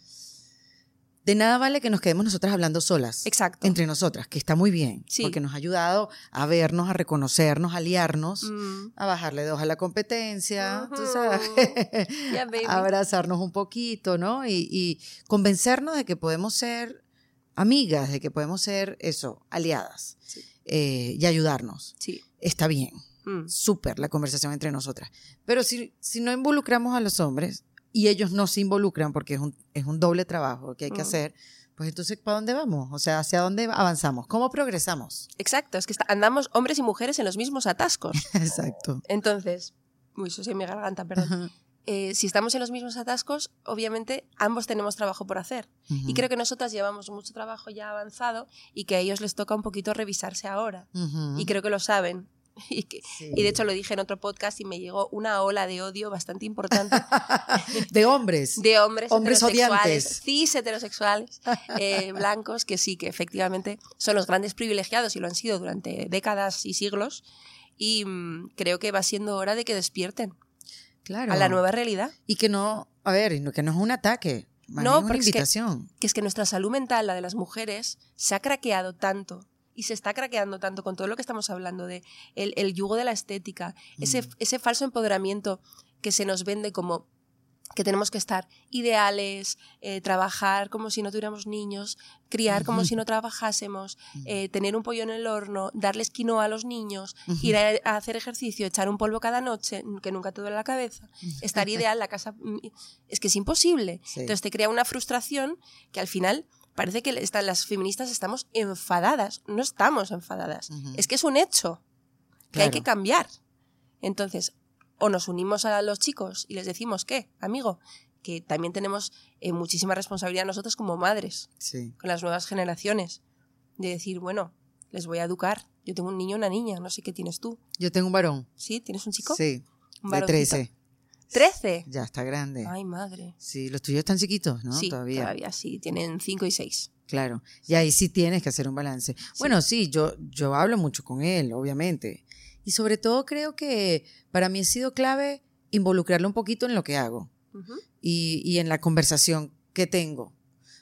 Speaker 1: De nada vale que nos quedemos nosotras hablando solas.
Speaker 2: Exacto.
Speaker 1: Entre nosotras, que está muy bien.
Speaker 2: Sí.
Speaker 1: Porque nos ha ayudado a vernos, a reconocernos, a aliarnos, mm. a bajarle dos a la competencia, uh -huh. tú sabes.
Speaker 2: yeah,
Speaker 1: a abrazarnos un poquito, ¿no? Y, y convencernos de que podemos ser amigas, de que podemos ser eso, aliadas
Speaker 2: sí.
Speaker 1: eh, y ayudarnos.
Speaker 2: Sí.
Speaker 1: Está bien, mm. súper la conversación entre nosotras. Pero si, si no involucramos a los hombres y ellos no se involucran porque es un, es un doble trabajo que hay que mm. hacer, Pues entonces, ¿para dónde vamos? O sea, ¿hacia dónde avanzamos? ¿Cómo progresamos?
Speaker 2: Exacto, es que está- andamos hombres y mujeres en los mismos atascos.
Speaker 1: Exacto.
Speaker 2: Entonces, uy, eso sí mi garganta, perdón. Eh, si estamos en los mismos atascos, obviamente ambos tenemos trabajo por hacer. Y creo que nosotras llevamos mucho trabajo ya avanzado y que a ellos les toca un poquito revisarse ahora.
Speaker 1: Ujú.
Speaker 2: Y creo que lo saben. Y, que-
Speaker 1: Sí.
Speaker 2: y de hecho lo dije en otro podcast y me llegó una ola de odio bastante importante
Speaker 1: de hombres.
Speaker 2: de hombres,
Speaker 1: Hombres odiantes.
Speaker 2: cis heterosexuales, eh, blancos, que sí, que efectivamente son los grandes privilegiados y lo han sido durante décadas y siglos. Y mm, creo que va siendo hora de que despierten
Speaker 1: Claro.
Speaker 2: a la nueva realidad.
Speaker 1: Y que no, a ver, que no es un ataque, más
Speaker 2: No,
Speaker 1: bien una
Speaker 2: porque es que-
Speaker 1: invitación.
Speaker 2: que es que nuestra salud mental, la de las mujeres, se ha craqueado tanto y se está craqueando tanto con todo lo que estamos hablando de el, el yugo de la estética, ese,
Speaker 1: Mm.
Speaker 2: ese falso empoderamiento que se nos vende como que tenemos que estar ideales, eh, trabajar como si no tuviéramos niños, criar como si no trabajásemos,
Speaker 1: Ujú.
Speaker 2: eh, tener un pollo en el horno, darles quinoa a los niños, ir a, a hacer ejercicio, echar un polvo cada noche, que nunca te duele la cabeza, estar ideal, la casa... mm, Es que es imposible.
Speaker 1: Sí.
Speaker 2: Entonces te crea una frustración que al final parece que las feministas estamos enfadadas. No estamos enfadadas. Es que es un hecho que hay que cambiar. Entonces, o nos unimos a los chicos y les decimos que, amigo, que también tenemos eh, muchísima responsabilidad nosotros como madres
Speaker 1: Sí.
Speaker 2: con las nuevas generaciones. De decir, bueno, les voy a educar. Yo tengo un niño, una niña, no sé qué tienes tú.
Speaker 1: Yo tengo un varón.
Speaker 2: ¿Sí? ¿Tienes un chico?
Speaker 1: Sí.
Speaker 2: Un
Speaker 1: De
Speaker 2: varoncito.
Speaker 1: 13.
Speaker 2: ¿Trece?
Speaker 1: Ya está grande.
Speaker 2: Ay, madre.
Speaker 1: Sí, los tuyos están chiquitos, ¿no?
Speaker 2: sí,
Speaker 1: todavía.
Speaker 2: todavía sí. Tienen cinco y seis.
Speaker 1: Claro. Y ahí sí tienes que hacer un balance. Bueno, sí, yo, yo hablo mucho con él, obviamente. Y sobre todo creo que para mí ha sido clave involucrarlo un poquito en lo que hago
Speaker 2: Ujú.
Speaker 1: y, y en la conversación que tengo.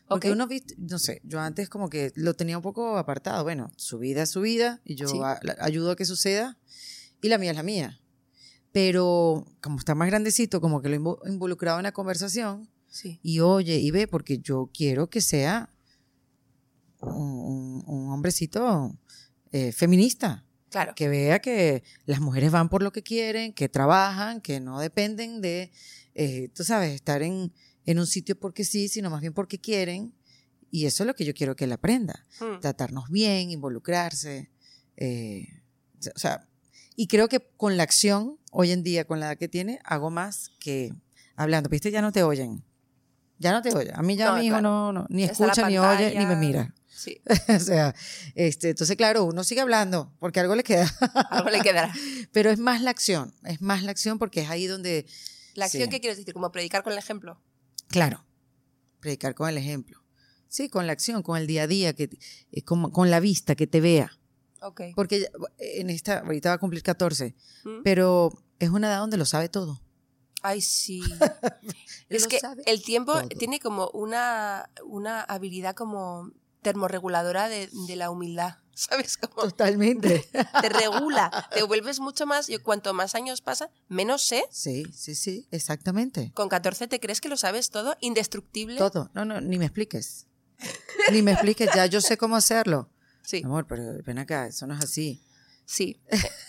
Speaker 1: Porque
Speaker 2: Ok.
Speaker 1: uno, no sé, yo antes como que lo tenía un poco apartado. Bueno, su vida es su vida y yo
Speaker 2: Sí.
Speaker 1: a- la- ayudo a que suceda y la mía es la mía. Pero como está más grandecito, como que lo invo- involucrado en la conversación
Speaker 2: Sí.
Speaker 1: y oye y ve, porque yo quiero que sea un, un- un hombrecito eh, feminista,
Speaker 2: Claro.
Speaker 1: que vea que las mujeres van por lo que quieren, que trabajan, que no dependen de, eh, tú sabes, estar en, en un sitio porque sí, sino más bien porque quieren. Y eso es lo que yo quiero que él aprenda.
Speaker 2: Mm.
Speaker 1: Tratarnos bien, involucrarse. eh, o sea, y creo que con la acción, hoy en día, con la edad que tiene, hago más que hablando. Viste, ya no te oyen. Ya no te oyen. A mí ya
Speaker 2: No,
Speaker 1: mi hijo
Speaker 2: claro.
Speaker 1: no, no, ni escucha, ni oye, ni me mira.
Speaker 2: Sí.
Speaker 1: o sea, este, entonces, claro, uno sigue hablando porque algo le queda.
Speaker 2: Algo le quedará.
Speaker 1: Pero es más la acción, es más la acción porque es ahí donde,
Speaker 2: La acción,
Speaker 1: Sí.
Speaker 2: ¿qué quieres decir? Como predicar con el ejemplo.
Speaker 1: claro, predicar con el ejemplo. Sí, con la acción, con el día a día, que, eh, como- con la vista, que te vea.
Speaker 2: Ok.
Speaker 1: Porque en esta, ahorita va a cumplir 14,
Speaker 2: Mm.
Speaker 1: pero es una edad donde lo sabe todo.
Speaker 2: Ay, sí. es que el tiempo
Speaker 1: todo.
Speaker 2: tiene como una, una habilidad como termorreguladora de, de la humildad. ¿Sabes? Como
Speaker 1: Totalmente.
Speaker 2: te regula, te vuelves mucho más. Y cuanto más años pasan, menos sé.
Speaker 1: Sí, sí, sí, exactamente.
Speaker 2: Con 14 te crees que lo sabes todo, indestructible.
Speaker 1: Todo. No, no, ni me expliques. Ni me expliques, ya yo sé cómo hacerlo.
Speaker 2: Sí,
Speaker 1: Amor, pero ven acá, eso no es así.
Speaker 2: sí.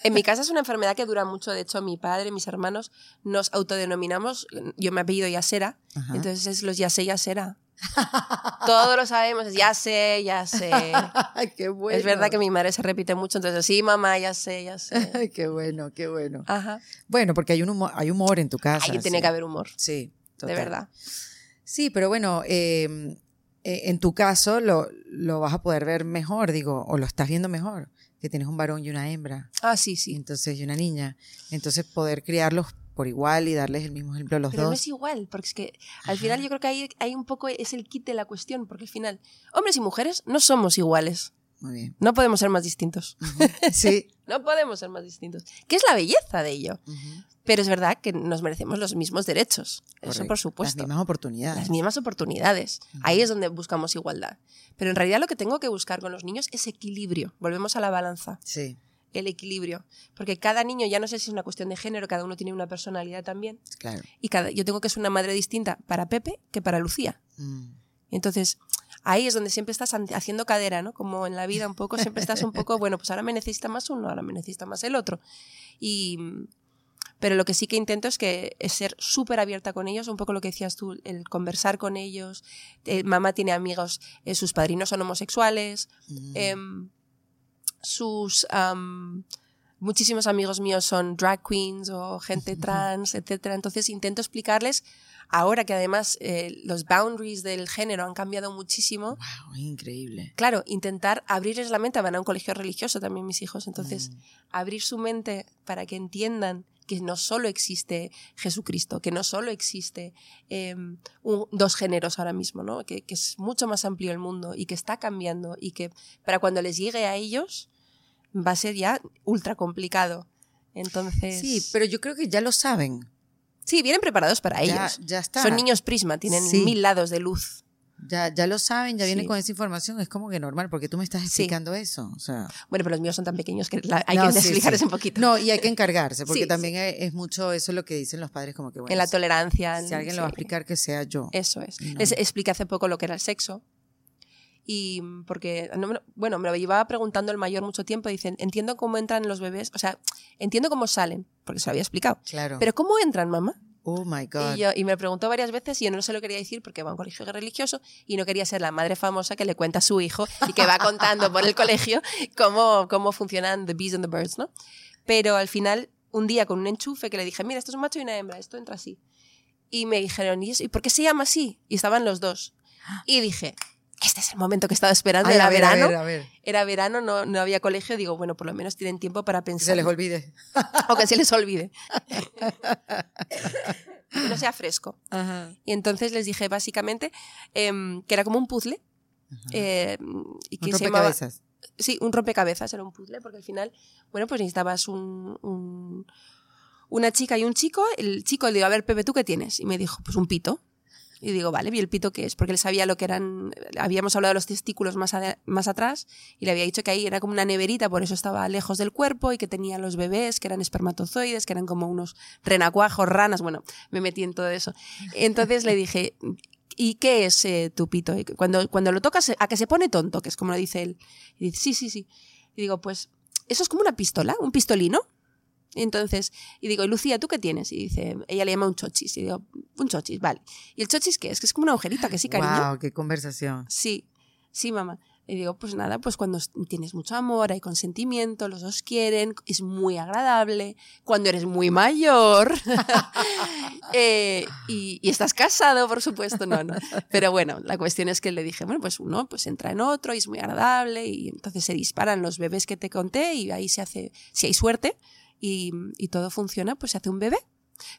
Speaker 2: En mi casa es una enfermedad que dura mucho. De hecho, mi padre, mis hermanos, nos autodenominamos. Yo me apellido Yasera,
Speaker 1: Ajá.
Speaker 2: entonces es los Yasé Yasera. Todos lo sabemos, ya sé, ya sé.
Speaker 1: Ay, qué bueno.
Speaker 2: Es verdad que mi madre se repite mucho, entonces sí, mamá, ya sé, ya sé.
Speaker 1: Qué bueno, qué bueno.
Speaker 2: Ajá.
Speaker 1: Bueno, porque hay un humor, hay humor en tu casa.
Speaker 2: Ahí tiene
Speaker 1: sí.
Speaker 2: que haber humor,
Speaker 1: Sí,
Speaker 2: de verdad.
Speaker 1: Sí, pero bueno, eh, eh, en tu caso lo, lo vas a poder ver mejor, digo, o lo estás viendo mejor, que tienes un varón y una hembra,
Speaker 2: Ah, sí, sí.
Speaker 1: entonces y una niña. Entonces poder criarlos por igual y darles el mismo ejemplo a los
Speaker 2: Pero no
Speaker 1: dos.
Speaker 2: es igual, porque es que al final yo creo que ahí hay un poco, es el kit de la cuestión, porque al final, hombres y mujeres no somos iguales.
Speaker 1: Muy bien.
Speaker 2: No podemos ser más distintos.
Speaker 1: Sí.
Speaker 2: No podemos ser más distintos. Que es la belleza de ello.
Speaker 1: Ujú.
Speaker 2: Pero es verdad que nos merecemos los mismos derechos. Eso
Speaker 1: Correcto.
Speaker 2: por supuesto.
Speaker 1: Las mismas oportunidades.
Speaker 2: Las mismas oportunidades. Ahí es donde buscamos igualdad. Pero en realidad lo que tengo que buscar con los niños es equilibrio. Volvemos a la balanza.
Speaker 1: Sí,
Speaker 2: El equilibrio. Porque cada niño, ya no sé si es una cuestión de género, cada uno tiene una personalidad también.
Speaker 1: claro.
Speaker 2: Y cada, yo tengo que ser una madre distinta para Pepe que para Lucía.
Speaker 1: Mm.
Speaker 2: Entonces, ahí es donde siempre estás haciendo cadera, ¿no? Como en la vida un poco, siempre estás un poco, bueno, pues ahora me necesita más uno, ahora me necesita más el otro. Y Pero lo que sí que intento es que es ser súper abierta con ellos, un poco lo que decías tú, el conversar con ellos. Eh, mamá tiene amigos, eh, sus padrinos son homosexuales,
Speaker 1: Mm.
Speaker 2: em, sus muchísimos amigos míos son drag queens o gente trans, etcétera. Entonces intento explicarles ahora que además eh, los boundaries del género han cambiado muchísimo.
Speaker 1: Wow, increíble.
Speaker 2: Claro, intentar abrirles la mente, van a un colegio religioso también mis hijos, entonces
Speaker 1: Mm.
Speaker 2: abrir su mente para que entiendan que no solo existe Jesucristo, que no solo existe eh, un- dos géneros ahora mismo, ¿no? que, que es mucho más amplio el mundo y que está cambiando y que para cuando les llegue a ellos va a ser ya ultra complicado. Entonces,
Speaker 1: Sí, pero yo creo que ya lo saben.
Speaker 2: sí, vienen preparados para
Speaker 1: Ya,
Speaker 2: ellos.
Speaker 1: ya está.
Speaker 2: Son niños prisma, tienen
Speaker 1: Sí.
Speaker 2: mil lados de luz.
Speaker 1: Ya, ya lo saben, ya vienen
Speaker 2: Sí.
Speaker 1: con esa información. Es como que normal, porque tú me estás explicando eso. O sea,
Speaker 2: Bueno, pero los míos son tan pequeños que la- hay
Speaker 1: No,
Speaker 2: que
Speaker 1: sí,
Speaker 2: explicarles
Speaker 1: sí.
Speaker 2: un poquito.
Speaker 1: No, y hay que encargarse, porque
Speaker 2: Sí,
Speaker 1: también es, mucho eso lo que dicen los padres, como que bueno,
Speaker 2: en la tolerancia.
Speaker 1: si alguien
Speaker 2: sí.
Speaker 1: lo va a explicar, que sea yo.
Speaker 2: Eso es.
Speaker 1: No.
Speaker 2: Les expliqué hace poco lo que era el sexo. Y mm, porque, no me lo- bueno, me lo llevaba preguntando el mayor mucho tiempo. Dicen, entiendo cómo entran los bebés, o sea, entiendo cómo salen, porque se lo había explicado.
Speaker 1: Claro.
Speaker 2: Pero ¿cómo entran, mamá?
Speaker 1: oh my God.
Speaker 2: Y, yo, y me lo preguntó varias veces y yo no se lo quería decir porque va a un colegio religioso y no quería ser la madre famosa que le cuenta a su hijo y que va contando por el colegio cómo, cómo funcionan the bees and the birds, ¿no? Pero al final, un día con un enchufe que le dije, mira, esto es un macho y una hembra, esto entra así. Y me dijeron, ¿y, eso? ¿y por qué se llama así? Y estaban los dos. Y dije, este es el momento que estaba esperando,
Speaker 1: Ay,
Speaker 2: era
Speaker 1: a ver,
Speaker 2: verano.
Speaker 1: A ver, a ver.
Speaker 2: Era verano, no, no había colegio. Digo, bueno, por lo menos tienen tiempo para
Speaker 1: Que
Speaker 2: pensar.
Speaker 1: se les olvide.
Speaker 2: o que se les olvide. que no sea fresco.
Speaker 1: Ajá.
Speaker 2: Y entonces les dije básicamente em, que era como un puzzle. eh, y que
Speaker 1: Un
Speaker 2: se llamaba,
Speaker 1: rompecabezas.
Speaker 2: sí, un rompecabezas era un puzzle, porque al final, bueno, pues necesitabas un, un- una chica y un chico. El chico le digo, a ver, Pepe, ¿tú qué tienes? Y me dijo, pues un pito. Y digo, vale, ¿y el pito qué es? Porque él sabía lo que eran. Habíamos hablado de los testículos más, ade- más atrás y le había dicho que ahí era como una neverita, por eso estaba lejos del cuerpo y que tenía los bebés, que eran espermatozoides, que eran como unos renacuajos, ranas. Bueno, me metí en todo eso. Entonces le dije, ¿y qué es eh, tu pito? Cuando, cuando lo tocas, a que se pone tonto, que es como lo dice él. Y dice, sí, sí, sí. Y digo, pues, eso es como una pistola, un pistolino. Y entonces, y digo, "¿Y Lucía, ¿tú qué tienes? Y dice, ella le llama un chochis. Y digo, un chochis, vale. ¿Y el chochis qué es? Que es como una agujerita, que sí, cariño.
Speaker 1: Wow, qué conversación.
Speaker 2: Sí, sí, mamá. Y digo, pues nada, pues cuando tienes mucho amor, hay consentimiento, los dos quieren, es muy agradable. Cuando eres muy mayor eh, y, y estás casado, por supuesto, no, no. Pero bueno, la cuestión es que le dije, bueno, pues uno pues entra en otro y es muy agradable y entonces se disparan los bebés que te conté y ahí se hace, si hay suerte y, y todo funciona, pues se hace un bebé.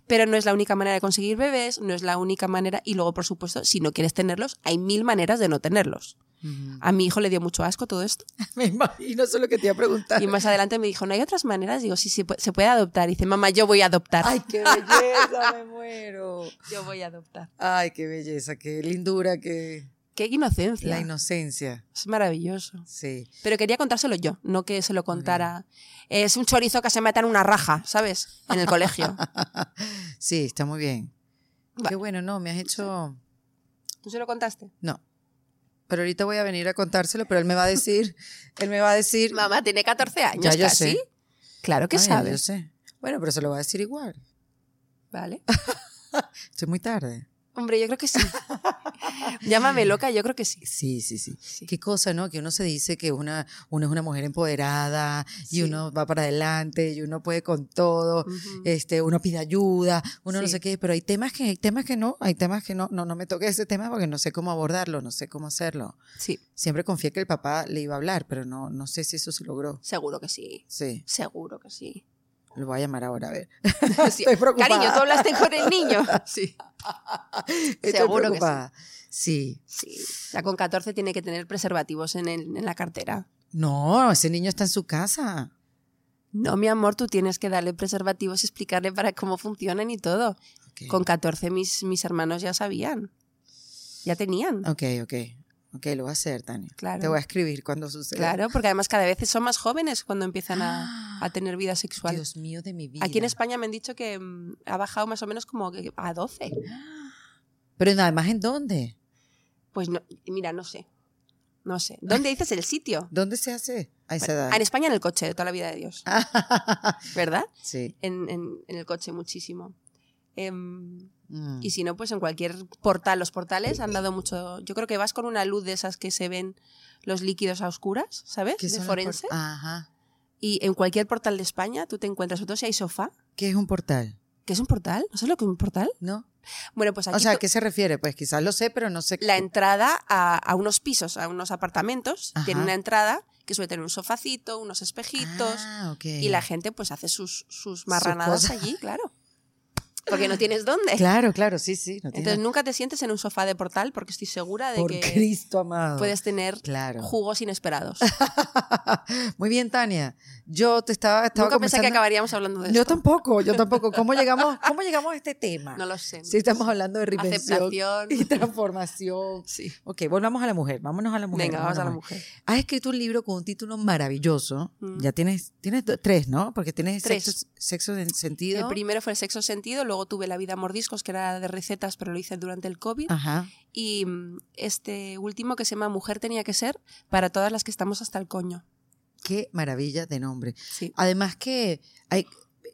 Speaker 2: Pero no es la única manera de conseguir bebés, no es la única manera. Y luego, por supuesto, si no quieres tenerlos, hay mil maneras de no tenerlos. A mi hijo le dio mucho asco todo esto.
Speaker 1: Me imagino, eso es lo que te iba a preguntar.
Speaker 2: Y más adelante me dijo, ¿no hay otras maneras? Digo, sí, sí, se puede adoptar. Y dice, mamá, yo voy a adoptar.
Speaker 1: Ay, qué belleza, me muero.
Speaker 2: Yo voy a adoptar.
Speaker 1: Ay, qué belleza, qué lindura, qué
Speaker 2: Qué inocencia.
Speaker 1: la inocencia.
Speaker 2: es maravilloso.
Speaker 1: Sí.
Speaker 2: Pero quería contárselo yo, no que se lo contara. Es un chorizo que se meta en una raja, ¿sabes? En el colegio.
Speaker 1: Sí, está muy bien. Qué bueno, no, me has hecho
Speaker 2: ¿Tú se lo contaste?
Speaker 1: no. Pero ahorita voy a venir a contárselo, pero él me va a decir, él me va a decir,
Speaker 2: Mamá tiene 14 años
Speaker 1: Ya, yo
Speaker 2: casi.
Speaker 1: sé.
Speaker 2: Claro que
Speaker 1: Ay, ya,
Speaker 2: sabe.
Speaker 1: yo sé. Bueno, pero se lo va a decir igual.
Speaker 2: Vale.
Speaker 1: Estoy muy tarde.
Speaker 2: Hombre, yo creo que sí. Llámame loca, yo creo que sí.
Speaker 1: Sí, sí, sí.
Speaker 2: Sí.
Speaker 1: Qué cosa, ¿no? Que uno se dice que una, uno es una mujer empoderada y uno va para adelante y uno puede con todo. Este, uno pide ayuda, uno no sé qué, pero hay temas que, hay temas que no, hay temas que no, no, no me toque ese tema porque no sé cómo abordarlo, no sé cómo hacerlo.
Speaker 2: Sí,
Speaker 1: Siempre confié que el papá le iba a hablar, pero no, no sé si eso se logró.
Speaker 2: seguro que sí.
Speaker 1: Sí,
Speaker 2: Seguro que sí.
Speaker 1: Lo voy a llamar ahora a ver.
Speaker 2: Sí.
Speaker 1: Estoy preocupada.
Speaker 2: Cariño, tú hablaste con el niño. Sí.
Speaker 1: Estoy
Speaker 2: Seguro que sí.
Speaker 1: sí.
Speaker 2: Sí. Ya con 14 tiene que tener preservativos en, el- en la cartera.
Speaker 1: No, ese niño está en su casa.
Speaker 2: No, mi amor, tú tienes que darle preservativos y explicarle para cómo funcionan y todo. Con 14 mis, mis hermanos ya sabían. Ya tenían.
Speaker 1: Ok, ok. Ok, lo voy a hacer, Tania.
Speaker 2: Claro.
Speaker 1: Te voy a escribir cuando suceda.
Speaker 2: Claro, porque además cada vez son más jóvenes cuando empiezan a, a tener vida sexual.
Speaker 1: Dios mío de mi vida.
Speaker 2: Aquí en España me han dicho que mm, ha bajado más o menos como a 12.
Speaker 1: Pero además, ¿en dónde?
Speaker 2: Pues no, mira, no sé. No sé. ¿Dónde dices el sitio?
Speaker 1: ¿Dónde se hace a esa
Speaker 2: Bueno,
Speaker 1: edad?
Speaker 2: en España en el coche, de toda la vida de Dios. ¿Verdad?
Speaker 1: sí.
Speaker 2: En, en- en el coche muchísimo. Em,
Speaker 1: Mm.
Speaker 2: y si no, pues en cualquier portal. Los portales han dado mucho. Yo creo que vas con una luz de esas que se ven los líquidos a oscuras, ¿sabes?
Speaker 1: ¿Qué
Speaker 2: De forense.
Speaker 1: Ajá.
Speaker 2: Y en cualquier portal de España tú te encuentras, sobre todo si hay sofá.
Speaker 1: ¿Qué es un portal?
Speaker 2: ¿Qué es un portal? ¿No sabes lo que es un portal?
Speaker 1: ¿No?
Speaker 2: Bueno, pues aquí
Speaker 1: O sea, ¿a qué se refiere? Pues quizás lo sé, pero no sé.
Speaker 2: la entrada a, a unos pisos, a unos apartamentos,
Speaker 1: Ajá.
Speaker 2: tiene una entrada que suele tener un sofacito, unos espejitos,
Speaker 1: Ah, ok.
Speaker 2: y la gente pues hace sus, sus marranadas allí, claro. Porque no tienes dónde.
Speaker 1: Claro, claro, sí, sí. no
Speaker 2: Entonces nunca te sientes en un sofá de portal porque estoy segura de
Speaker 1: Por
Speaker 2: que
Speaker 1: Cristo amado.
Speaker 2: puedes tener
Speaker 1: Claro.
Speaker 2: jugos inesperados.
Speaker 1: Muy bien, Tania. Yo te estaba, estaba
Speaker 2: Nunca pensé que acabaríamos hablando de
Speaker 1: Yo
Speaker 2: esto.
Speaker 1: tampoco, yo tampoco. ¿Cómo llegamos, cómo llegamos a este tema?
Speaker 2: No lo sé.
Speaker 1: Si estamos hablando de reinvención
Speaker 2: Aceptación.
Speaker 1: y transformación.
Speaker 2: Sí.
Speaker 1: Ok, volvamos a la mujer. Vámonos a la mujer.
Speaker 2: Venga, vamos a la mujer.
Speaker 1: Has escrito un libro con un título maravilloso.
Speaker 2: Mm.
Speaker 1: Ya tienes, tienes tres, ¿no? Porque tienes
Speaker 2: Tres.
Speaker 1: sexo, sexo en sentido.
Speaker 2: El primero fue el sexo sentido, luego tuve la vida mordiscos, que era de recetas, pero lo hice durante el COVID.
Speaker 1: Ajá.
Speaker 2: Y mm, este último que se llama Mujer tenía que ser para todas las que estamos hasta el coño.
Speaker 1: Qué maravilla de nombre.
Speaker 2: Sí.
Speaker 1: Además que hay,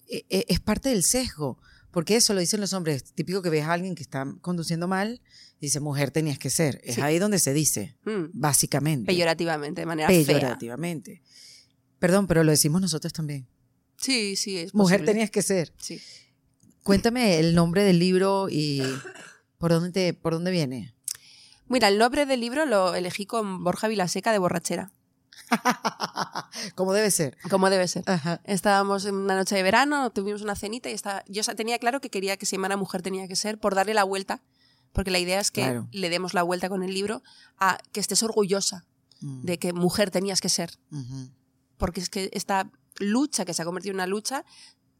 Speaker 1: e- e- es parte del sesgo, porque eso lo dicen los hombres. Típico que ves a alguien que está conduciendo mal, dice, mujer tenías que ser. Es
Speaker 2: Sí.
Speaker 1: ahí donde se dice,
Speaker 2: Mm,
Speaker 1: básicamente.
Speaker 2: Peyorativamente, de manera fea.
Speaker 1: Peyorativamente. Perdón, pero lo decimos nosotros también.
Speaker 2: Sí, sí, es
Speaker 1: Mujer
Speaker 2: posible.
Speaker 1: tenías que ser.
Speaker 2: Sí.
Speaker 1: Cuéntame el nombre del libro y por dónde, te, por dónde viene.
Speaker 2: Mira, el nombre del libro lo elegí con Borja Vilaseca de Borrachera,
Speaker 1: Como debe ser.
Speaker 2: como debe ser.
Speaker 1: Ajá.
Speaker 2: Estábamos en una noche de verano, tuvimos una cenita y estaba, yo tenía claro que quería que se llamara Mujer tenía que ser por darle la vuelta, porque la idea es que
Speaker 1: Claro.
Speaker 2: le demos la vuelta con el libro a que estés orgullosa
Speaker 1: Mm,
Speaker 2: de que mujer tenías que ser,
Speaker 1: ujú.
Speaker 2: porque es que esta lucha que se ha convertido en una lucha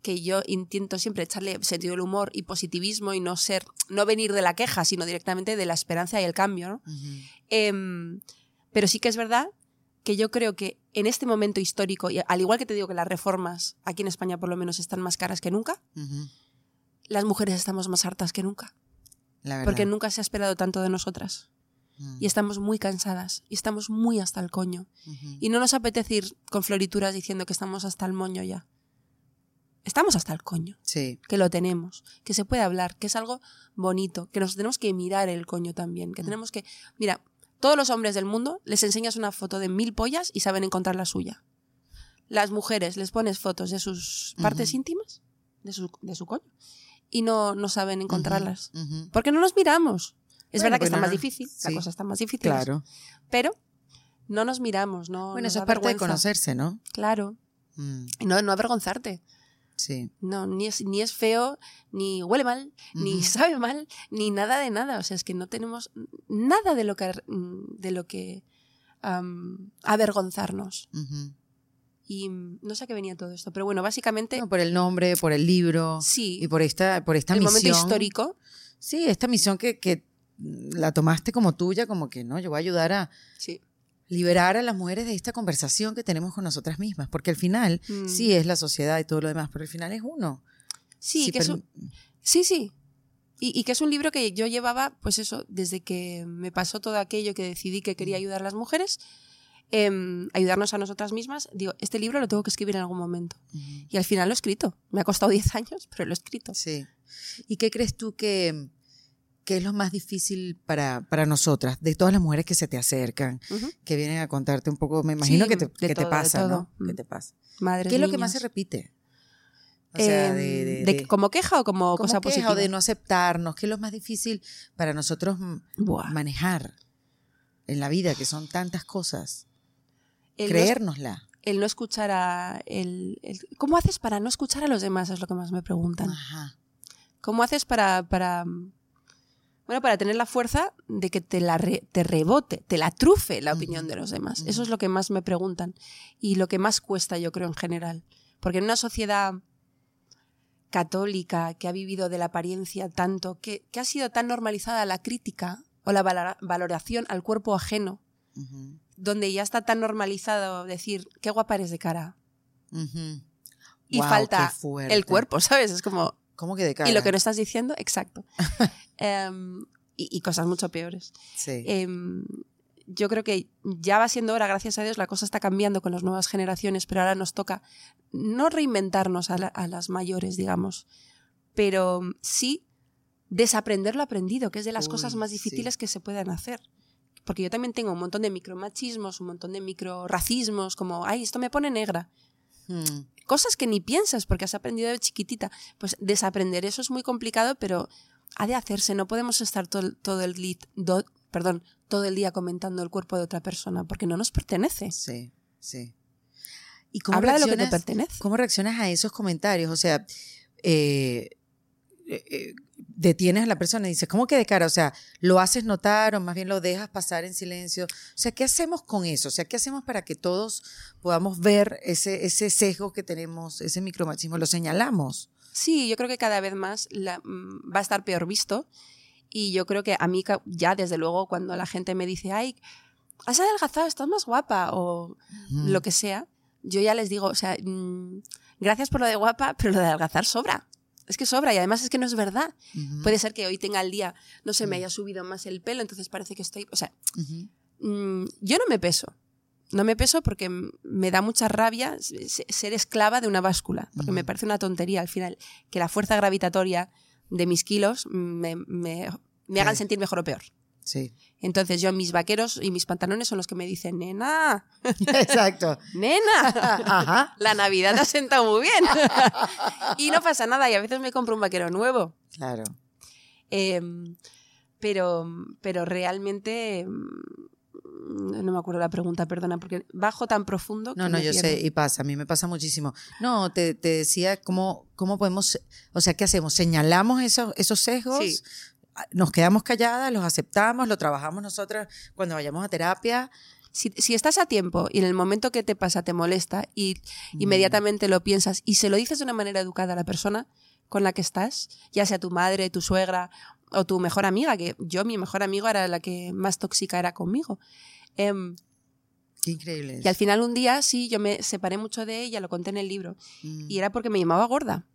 Speaker 2: que yo intento siempre echarle sentido del humor y positivismo y no ser, no venir de la queja, sino directamente de la esperanza y el cambio, ¿no?
Speaker 1: Ujú.
Speaker 2: Em, pero sí que es verdad que yo creo que en este momento histórico, y al igual que te digo que las reformas aquí en España por lo menos están más caras que nunca, las mujeres estamos más hartas que nunca,
Speaker 1: La
Speaker 2: porque nunca se ha esperado tanto de nosotras.
Speaker 1: Mm,
Speaker 2: Y estamos muy cansadas, y estamos muy hasta el coño. Y no nos apetece ir con florituras diciendo que estamos hasta el moño ya. Estamos hasta el coño,
Speaker 1: Sí.
Speaker 2: que lo tenemos, que se puede hablar, que es algo bonito, que nos tenemos que mirar el coño también, que
Speaker 1: Mm.
Speaker 2: tenemos que... Mira, todos los hombres del mundo les enseñas una foto de mil pollas y saben encontrar la suya. Las mujeres les pones fotos de sus partes íntimas, de su, de su coño, y no, no saben encontrarlas. Porque no nos miramos. Es
Speaker 1: Bueno,
Speaker 2: verdad que
Speaker 1: pues
Speaker 2: está más difícil, la
Speaker 1: Sí.
Speaker 2: cosa está más difícil.
Speaker 1: Claro.
Speaker 2: Pero no nos miramos, ¿no?
Speaker 1: Bueno,
Speaker 2: nos
Speaker 1: eso es parte de conocerse, ¿no?
Speaker 2: Claro.
Speaker 1: Mm,
Speaker 2: Y no, no avergonzarte.
Speaker 1: Sí.
Speaker 2: No, ni es, ni es feo, ni huele mal, ni sabe mal, ni nada de nada. O sea, es que no tenemos nada de lo que, de lo que avergonzarnos. Y mm, no sé a qué venía todo esto, pero bueno, básicamente
Speaker 1: No, por el nombre, por el libro
Speaker 2: sí,
Speaker 1: y por esta, por esta
Speaker 2: el
Speaker 1: misión.
Speaker 2: momento histórico,
Speaker 1: Sí, esta misión que, que la tomaste como tuya, como que no, yo voy a ayudar a
Speaker 2: sí.
Speaker 1: Liberar a las mujeres de esta conversación que tenemos con nosotras mismas, porque al final
Speaker 2: Mm.
Speaker 1: sí es la sociedad y todo lo demás, pero al final es uno.
Speaker 2: Sí,
Speaker 1: Si
Speaker 2: que es un- sí, sí. Y, y que es un libro que yo llevaba, pues eso, desde que me pasó todo aquello que decidí que
Speaker 1: Mm.
Speaker 2: quería ayudar a las mujeres, em, ayudarnos a nosotras mismas, digo, este libro lo tengo que escribir en algún momento. Y al final lo he escrito. Me ha costado 10 años, pero lo he escrito.
Speaker 1: Sí. ¿Y qué crees tú que, que es lo más difícil para, para nosotras, de todas las mujeres que se te acercan, que vienen a contarte un poco, me imagino
Speaker 2: Sí,
Speaker 1: que te, que te
Speaker 2: todo,
Speaker 1: pasa, ¿no?
Speaker 2: todo.
Speaker 1: ¿Qué te pasa?
Speaker 2: Madres,
Speaker 1: ¿Qué es lo que más se repite? O sea,
Speaker 2: Em,
Speaker 1: de, de-
Speaker 2: ¿Como queja o como,
Speaker 1: ¿cómo
Speaker 2: cosa
Speaker 1: queja
Speaker 2: positiva?
Speaker 1: o de no aceptarnos? ¿Qué es lo más difícil para nosotros mm,
Speaker 2: Buah.
Speaker 1: manejar en la vida, que son tantas cosas?
Speaker 2: El no,
Speaker 1: Creérnosla.
Speaker 2: el no escuchar a... El, el- ¿Cómo haces para no escuchar a los demás? Es lo que más me preguntan.
Speaker 1: Ajá.
Speaker 2: ¿Cómo haces para, para, bueno, para tener la fuerza de que te, la re- te rebote, te la trufe la opinión de los demás? Eso es lo que más me preguntan y lo que más cuesta, yo creo, en general. Porque en una sociedad católica que ha vivido de la apariencia tanto, que, que ha sido tan normalizada la crítica o la valora- valoración al cuerpo ajeno, donde ya está tan normalizado decir, qué guapa eres de cara. Y falta el cuerpo, ¿sabes? Es como,
Speaker 1: ¿Cómo que de cara?
Speaker 2: Y lo que no estás diciendo, exacto. Em, y, y cosas mucho peores.
Speaker 1: Sí.
Speaker 2: Em, yo creo que ya va siendo hora, gracias a Dios, la cosa está cambiando con las nuevas generaciones, pero ahora nos toca no reinventarnos a, a las mayores, digamos, pero sí desaprender lo aprendido, que es de las
Speaker 1: Uy,
Speaker 2: cosas más
Speaker 1: sí.
Speaker 2: difíciles que se pueden hacer. Porque yo también tengo un montón de micromachismos, un montón de microracismos, como, ay, esto me pone negra.
Speaker 1: Mm,
Speaker 2: Cosas que ni piensas porque has aprendido de chiquitita. Pues desaprender eso es muy complicado, pero ha de hacerse. No podemos estar todo, todo el lit- do- perdón, todo el día comentando el cuerpo de otra persona porque no nos pertenece.
Speaker 1: sí, sí. ¿Y cómo
Speaker 2: Habla de lo que te pertenece.
Speaker 1: ¿Cómo reaccionas a esos comentarios? O sea, eh, eh, eh, detienes a la persona y dices, ¿cómo que de cara? O sea, ¿lo haces notar o más bien lo dejas pasar en silencio? O sea, ¿qué hacemos con eso? O sea, ¿qué hacemos para que todos podamos ver ese, ese sesgo que tenemos, ese micromachismo? ¿Lo señalamos?
Speaker 2: Sí, yo creo que cada vez más la- mm, va a estar peor visto. Y yo creo que a mí ya desde luego cuando la gente me dice, ay, has adelgazado, estás más guapa o lo que sea, yo ya les digo, o sea, mm, gracias por lo de guapa, pero lo de adelgazar sobra. Es que sobra y además es que no es verdad. Puede ser que hoy tenga el día, no se me haya subido más el pelo, entonces parece que estoy, o sea, mm, yo no me peso. No me peso porque me da mucha rabia se- ser esclava de una báscula, porque me parece una tontería al final que la fuerza gravitatoria de mis kilos me, me- me hagan sentir mejor o peor.
Speaker 1: Sí,
Speaker 2: Entonces yo mis vaqueros y mis pantalones son los que me dicen, nena,
Speaker 1: exacto.
Speaker 2: nena,
Speaker 1: Ajá.
Speaker 2: la Navidad te ha sentado muy bien. y no pasa nada y a veces me compro un vaquero nuevo.
Speaker 1: Claro.
Speaker 2: Em, pero, pero realmente em, no me acuerdo la pregunta, perdona, porque bajo tan profundo.
Speaker 1: No,
Speaker 2: que
Speaker 1: no,
Speaker 2: me
Speaker 1: yo
Speaker 2: pierdo.
Speaker 1: sé, y pasa, a mí me pasa muchísimo. No, te, te decía cómo, cómo podemos, o sea, ¿qué hacemos? ¿Señalamos esos, esos sesgos?
Speaker 2: Sí.
Speaker 1: Nos quedamos calladas, los aceptamos, lo trabajamos nosotras cuando vayamos a terapia.
Speaker 2: Si, si estás a tiempo y en el momento que te pasa te molesta y
Speaker 1: Mm.
Speaker 2: inmediatamente lo piensas y se lo dices de una manera educada a la persona con la que estás, ya sea tu madre, tu suegra o tu mejor amiga, que yo mi mejor amigo era la que más tóxica era conmigo. Em,
Speaker 1: Qué increíble.
Speaker 2: y al final un día sí, yo me separé mucho de ella, lo conté en el libro,
Speaker 1: Mm.
Speaker 2: y era porque me llamaba gorda.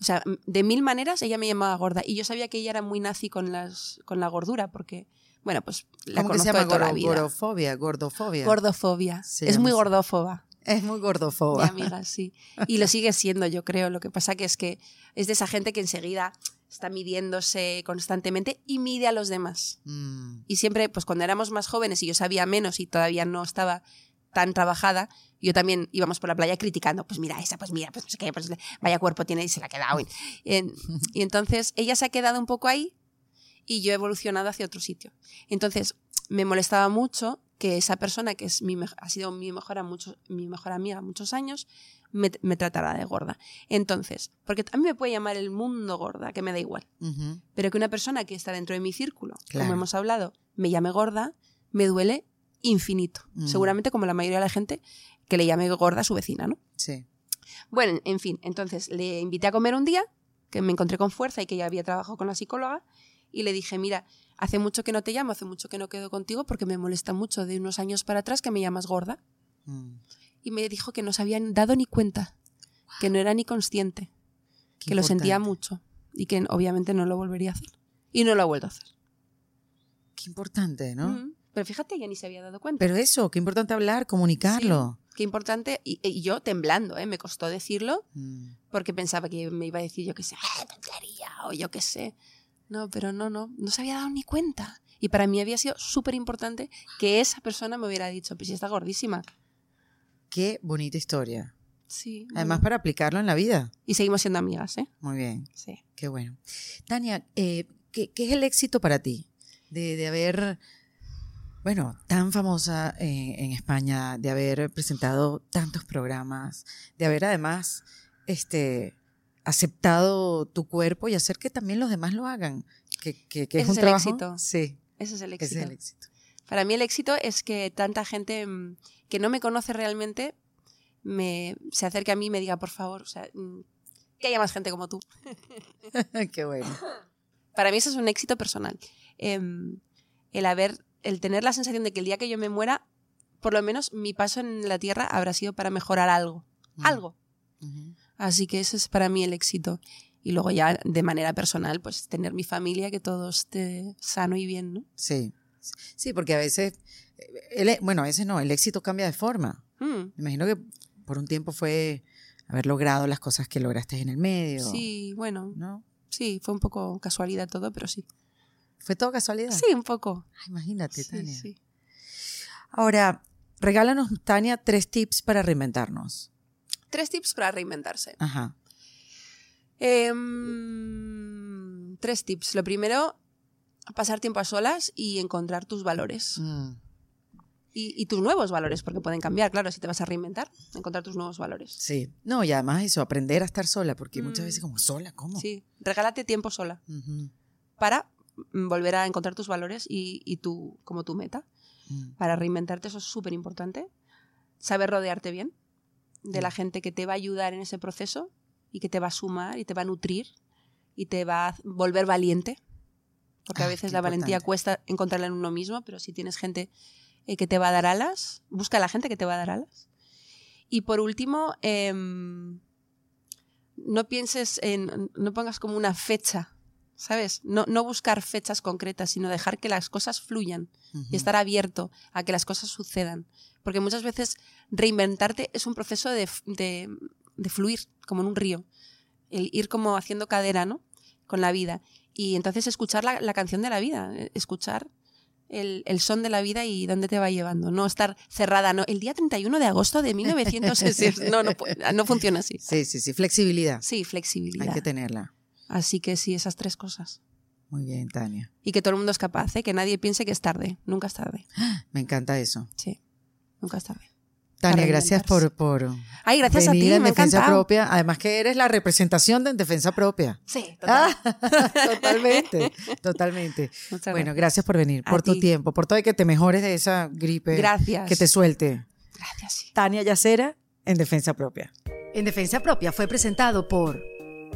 Speaker 2: O sea, de mil maneras ella me llamaba gorda. Y yo sabía que ella era muy nazi con, las, con la gordura, porque, bueno, pues la
Speaker 1: ¿Cómo que se llama?
Speaker 2: de toda la
Speaker 1: Goro-
Speaker 2: vida.
Speaker 1: Gorofobia, gordofobia.
Speaker 2: Gordofobia.
Speaker 1: Se
Speaker 2: es muy gordófoba,
Speaker 1: es muy
Speaker 2: mi
Speaker 1: gordofoba.
Speaker 2: amiga, sí. Y lo sigue siendo, yo creo. Lo que pasa que es que es de esa gente que enseguida está midiéndose constantemente y mide a los demás.
Speaker 1: Mm,
Speaker 2: Y siempre, pues cuando éramos más jóvenes y yo sabía menos y todavía no estaba tan trabajada, yo también íbamos por la playa criticando, pues mira esa, pues mira, pues no sé qué, pues vaya cuerpo tiene y se la ha quedado. Y, en- y entonces ella se ha quedado un poco ahí y yo he evolucionado hacia otro sitio. Entonces me molestaba mucho que esa persona que es mi, ha sido mi mejor, a muchos- mi mejor amiga muchos años me, me tratara de gorda. Entonces, porque a mí me puede llamar el mundo gorda, que me da igual pero que una persona que está dentro de mi círculo,
Speaker 1: Claro.
Speaker 2: como hemos hablado, me llame gorda, me duele infinito.
Speaker 1: Mm.
Speaker 2: Seguramente como la mayoría de la gente que le llame gorda a su vecina, ¿no?
Speaker 1: Sí.
Speaker 2: Bueno, en fin, entonces le invité a comer un día, que me encontré con fuerza y que ya había trabajado con la psicóloga, y le dije, mira, hace mucho que no te llamo, hace mucho que no quedo contigo porque me molesta mucho de unos años para atrás que me llamas gorda.
Speaker 1: Mm.
Speaker 2: Y me dijo que no se habían dado ni cuenta, que no era ni consciente,
Speaker 1: Qué
Speaker 2: que lo sentía mucho y que obviamente no lo volvería a hacer. Y no lo ha vuelto a hacer.
Speaker 1: Qué importante, ¿no?
Speaker 2: Mm, Pero fíjate, ya ni se había dado cuenta.
Speaker 1: Pero eso, qué importante hablar, comunicarlo.
Speaker 2: Qué importante. Y, y yo temblando, ¿eh? me costó decirlo
Speaker 1: Mm.
Speaker 2: porque pensaba que me iba a decir yo que sé, ¡ah, tontería! O yo qué sé. No, pero no, no, no se había dado ni cuenta. Y para mí había sido súper importante que esa persona me hubiera dicho, pues si está gordísima.
Speaker 1: Qué bonita historia.
Speaker 2: Sí.
Speaker 1: Además, para aplicarlo en la vida.
Speaker 2: Y seguimos siendo amigas, ¿eh?
Speaker 1: Muy bien,
Speaker 2: Sí.
Speaker 1: qué bueno. Tania, eh, ¿qué, qué es el éxito para ti? De, de haber, bueno, tan famosa en, en España, de haber presentado tantos programas, de haber además este, aceptado tu cuerpo y hacer que también los demás lo hagan. Que, que- que es
Speaker 2: Ese
Speaker 1: un
Speaker 2: es el
Speaker 1: trabajo.
Speaker 2: éxito.
Speaker 1: Sí,
Speaker 2: Ese es el
Speaker 1: ese
Speaker 2: éxito.
Speaker 1: es el éxito.
Speaker 2: Para mí el éxito es que tanta gente mm, que no me conoce realmente me, se acerque a mí y me diga, por favor, o sea, mm, que haya más gente como tú.
Speaker 1: qué bueno.
Speaker 2: Para mí eso es un éxito personal. Em, el haber, el tener la sensación de que el día que yo me muera, por lo menos mi paso en la tierra habrá sido para mejorar algo. Algo. Así que ese es para mí el éxito. Y luego ya de manera personal, pues tener mi familia, que todo esté sano y bien, ¿no?
Speaker 1: Sí, Sí, porque a veces, eh, el bueno, a veces no, el éxito cambia de forma.
Speaker 2: Mm,
Speaker 1: Me imagino que por un tiempo fue haber logrado las cosas que lograste en el medio.
Speaker 2: Sí, bueno,
Speaker 1: ¿No?
Speaker 2: sí, fue un poco casualidad todo, pero sí.
Speaker 1: ¿Fue todo casualidad?
Speaker 2: Sí, un poco.
Speaker 1: Ay, imagínate,
Speaker 2: Sí,
Speaker 1: Tania.
Speaker 2: sí.
Speaker 1: Ahora, regálanos, Tania, tres tips para reinventarnos.
Speaker 2: Tres tips para reinventarse.
Speaker 1: Ajá.
Speaker 2: Em, tres tips. Lo primero, pasar tiempo a solas y encontrar tus valores.
Speaker 1: Mm,
Speaker 2: Y, y tus nuevos valores, porque pueden cambiar, claro, si te vas a reinventar, encontrar tus nuevos valores.
Speaker 1: Sí. No, y además eso, aprender a estar sola, porque muchas
Speaker 2: Mm.
Speaker 1: veces como sola, ¿cómo?
Speaker 2: Sí, regálate tiempo sola para volver a encontrar tus valores y, y tu, como tu meta.
Speaker 1: mm.
Speaker 2: Para reinventarte, eso es súper importante. Saber rodearte bien de la
Speaker 1: Mm.
Speaker 2: gente que te va a ayudar en ese proceso y que te va a sumar y te va a nutrir y te va a volver valiente. Porque a
Speaker 1: Ah,
Speaker 2: veces la valentía cuesta encontrarla en uno mismo, pero si tienes gente eh, que te va a dar alas, busca a la gente que te va a dar alas. Y por último, em, no pienses en, no pongas como una fecha, ¿sabes? No, no buscar fechas concretas, sino dejar que las cosas fluyan y estar abierto a que las cosas sucedan. Porque muchas veces reinventarte es un proceso de, de- de fluir, como en un río. El ir como haciendo cadera, ¿no? Con la vida. Y entonces escuchar la, la canción de la vida, eh, escuchar el, el son de la vida y dónde te va llevando. No estar cerrada, no. El día 31 de agosto de 1960. no, no, no funciona así.
Speaker 1: Sí, sí, sí, flexibilidad.
Speaker 2: Sí, flexibilidad.
Speaker 1: Hay que tenerla.
Speaker 2: Así que sí, esas tres cosas.
Speaker 1: Muy bien, Tania.
Speaker 2: Y que todo el mundo es capaz, ¿eh? que nadie piense que es tarde. Nunca es tarde.
Speaker 1: Me encanta eso.
Speaker 2: Sí, nunca es tarde.
Speaker 1: Tania, gracias por, por
Speaker 2: Ay, gracias a
Speaker 1: venir
Speaker 2: ti,
Speaker 1: en
Speaker 2: me
Speaker 1: defensa
Speaker 2: encantado.
Speaker 1: propia. Además que eres la representación de en defensa propia.
Speaker 2: Sí, total.
Speaker 1: Ah, totalmente, totalmente.
Speaker 2: Muchas
Speaker 1: Bueno, gracias por venir,
Speaker 2: A
Speaker 1: por tu
Speaker 2: ti.
Speaker 1: tiempo, por todo y que te mejores de esa gripe.
Speaker 2: Gracias.
Speaker 1: Que te suelte.
Speaker 2: Gracias, sí.
Speaker 1: Tania Yacera, en defensa propia.
Speaker 3: En Defensa Propia fue presentado por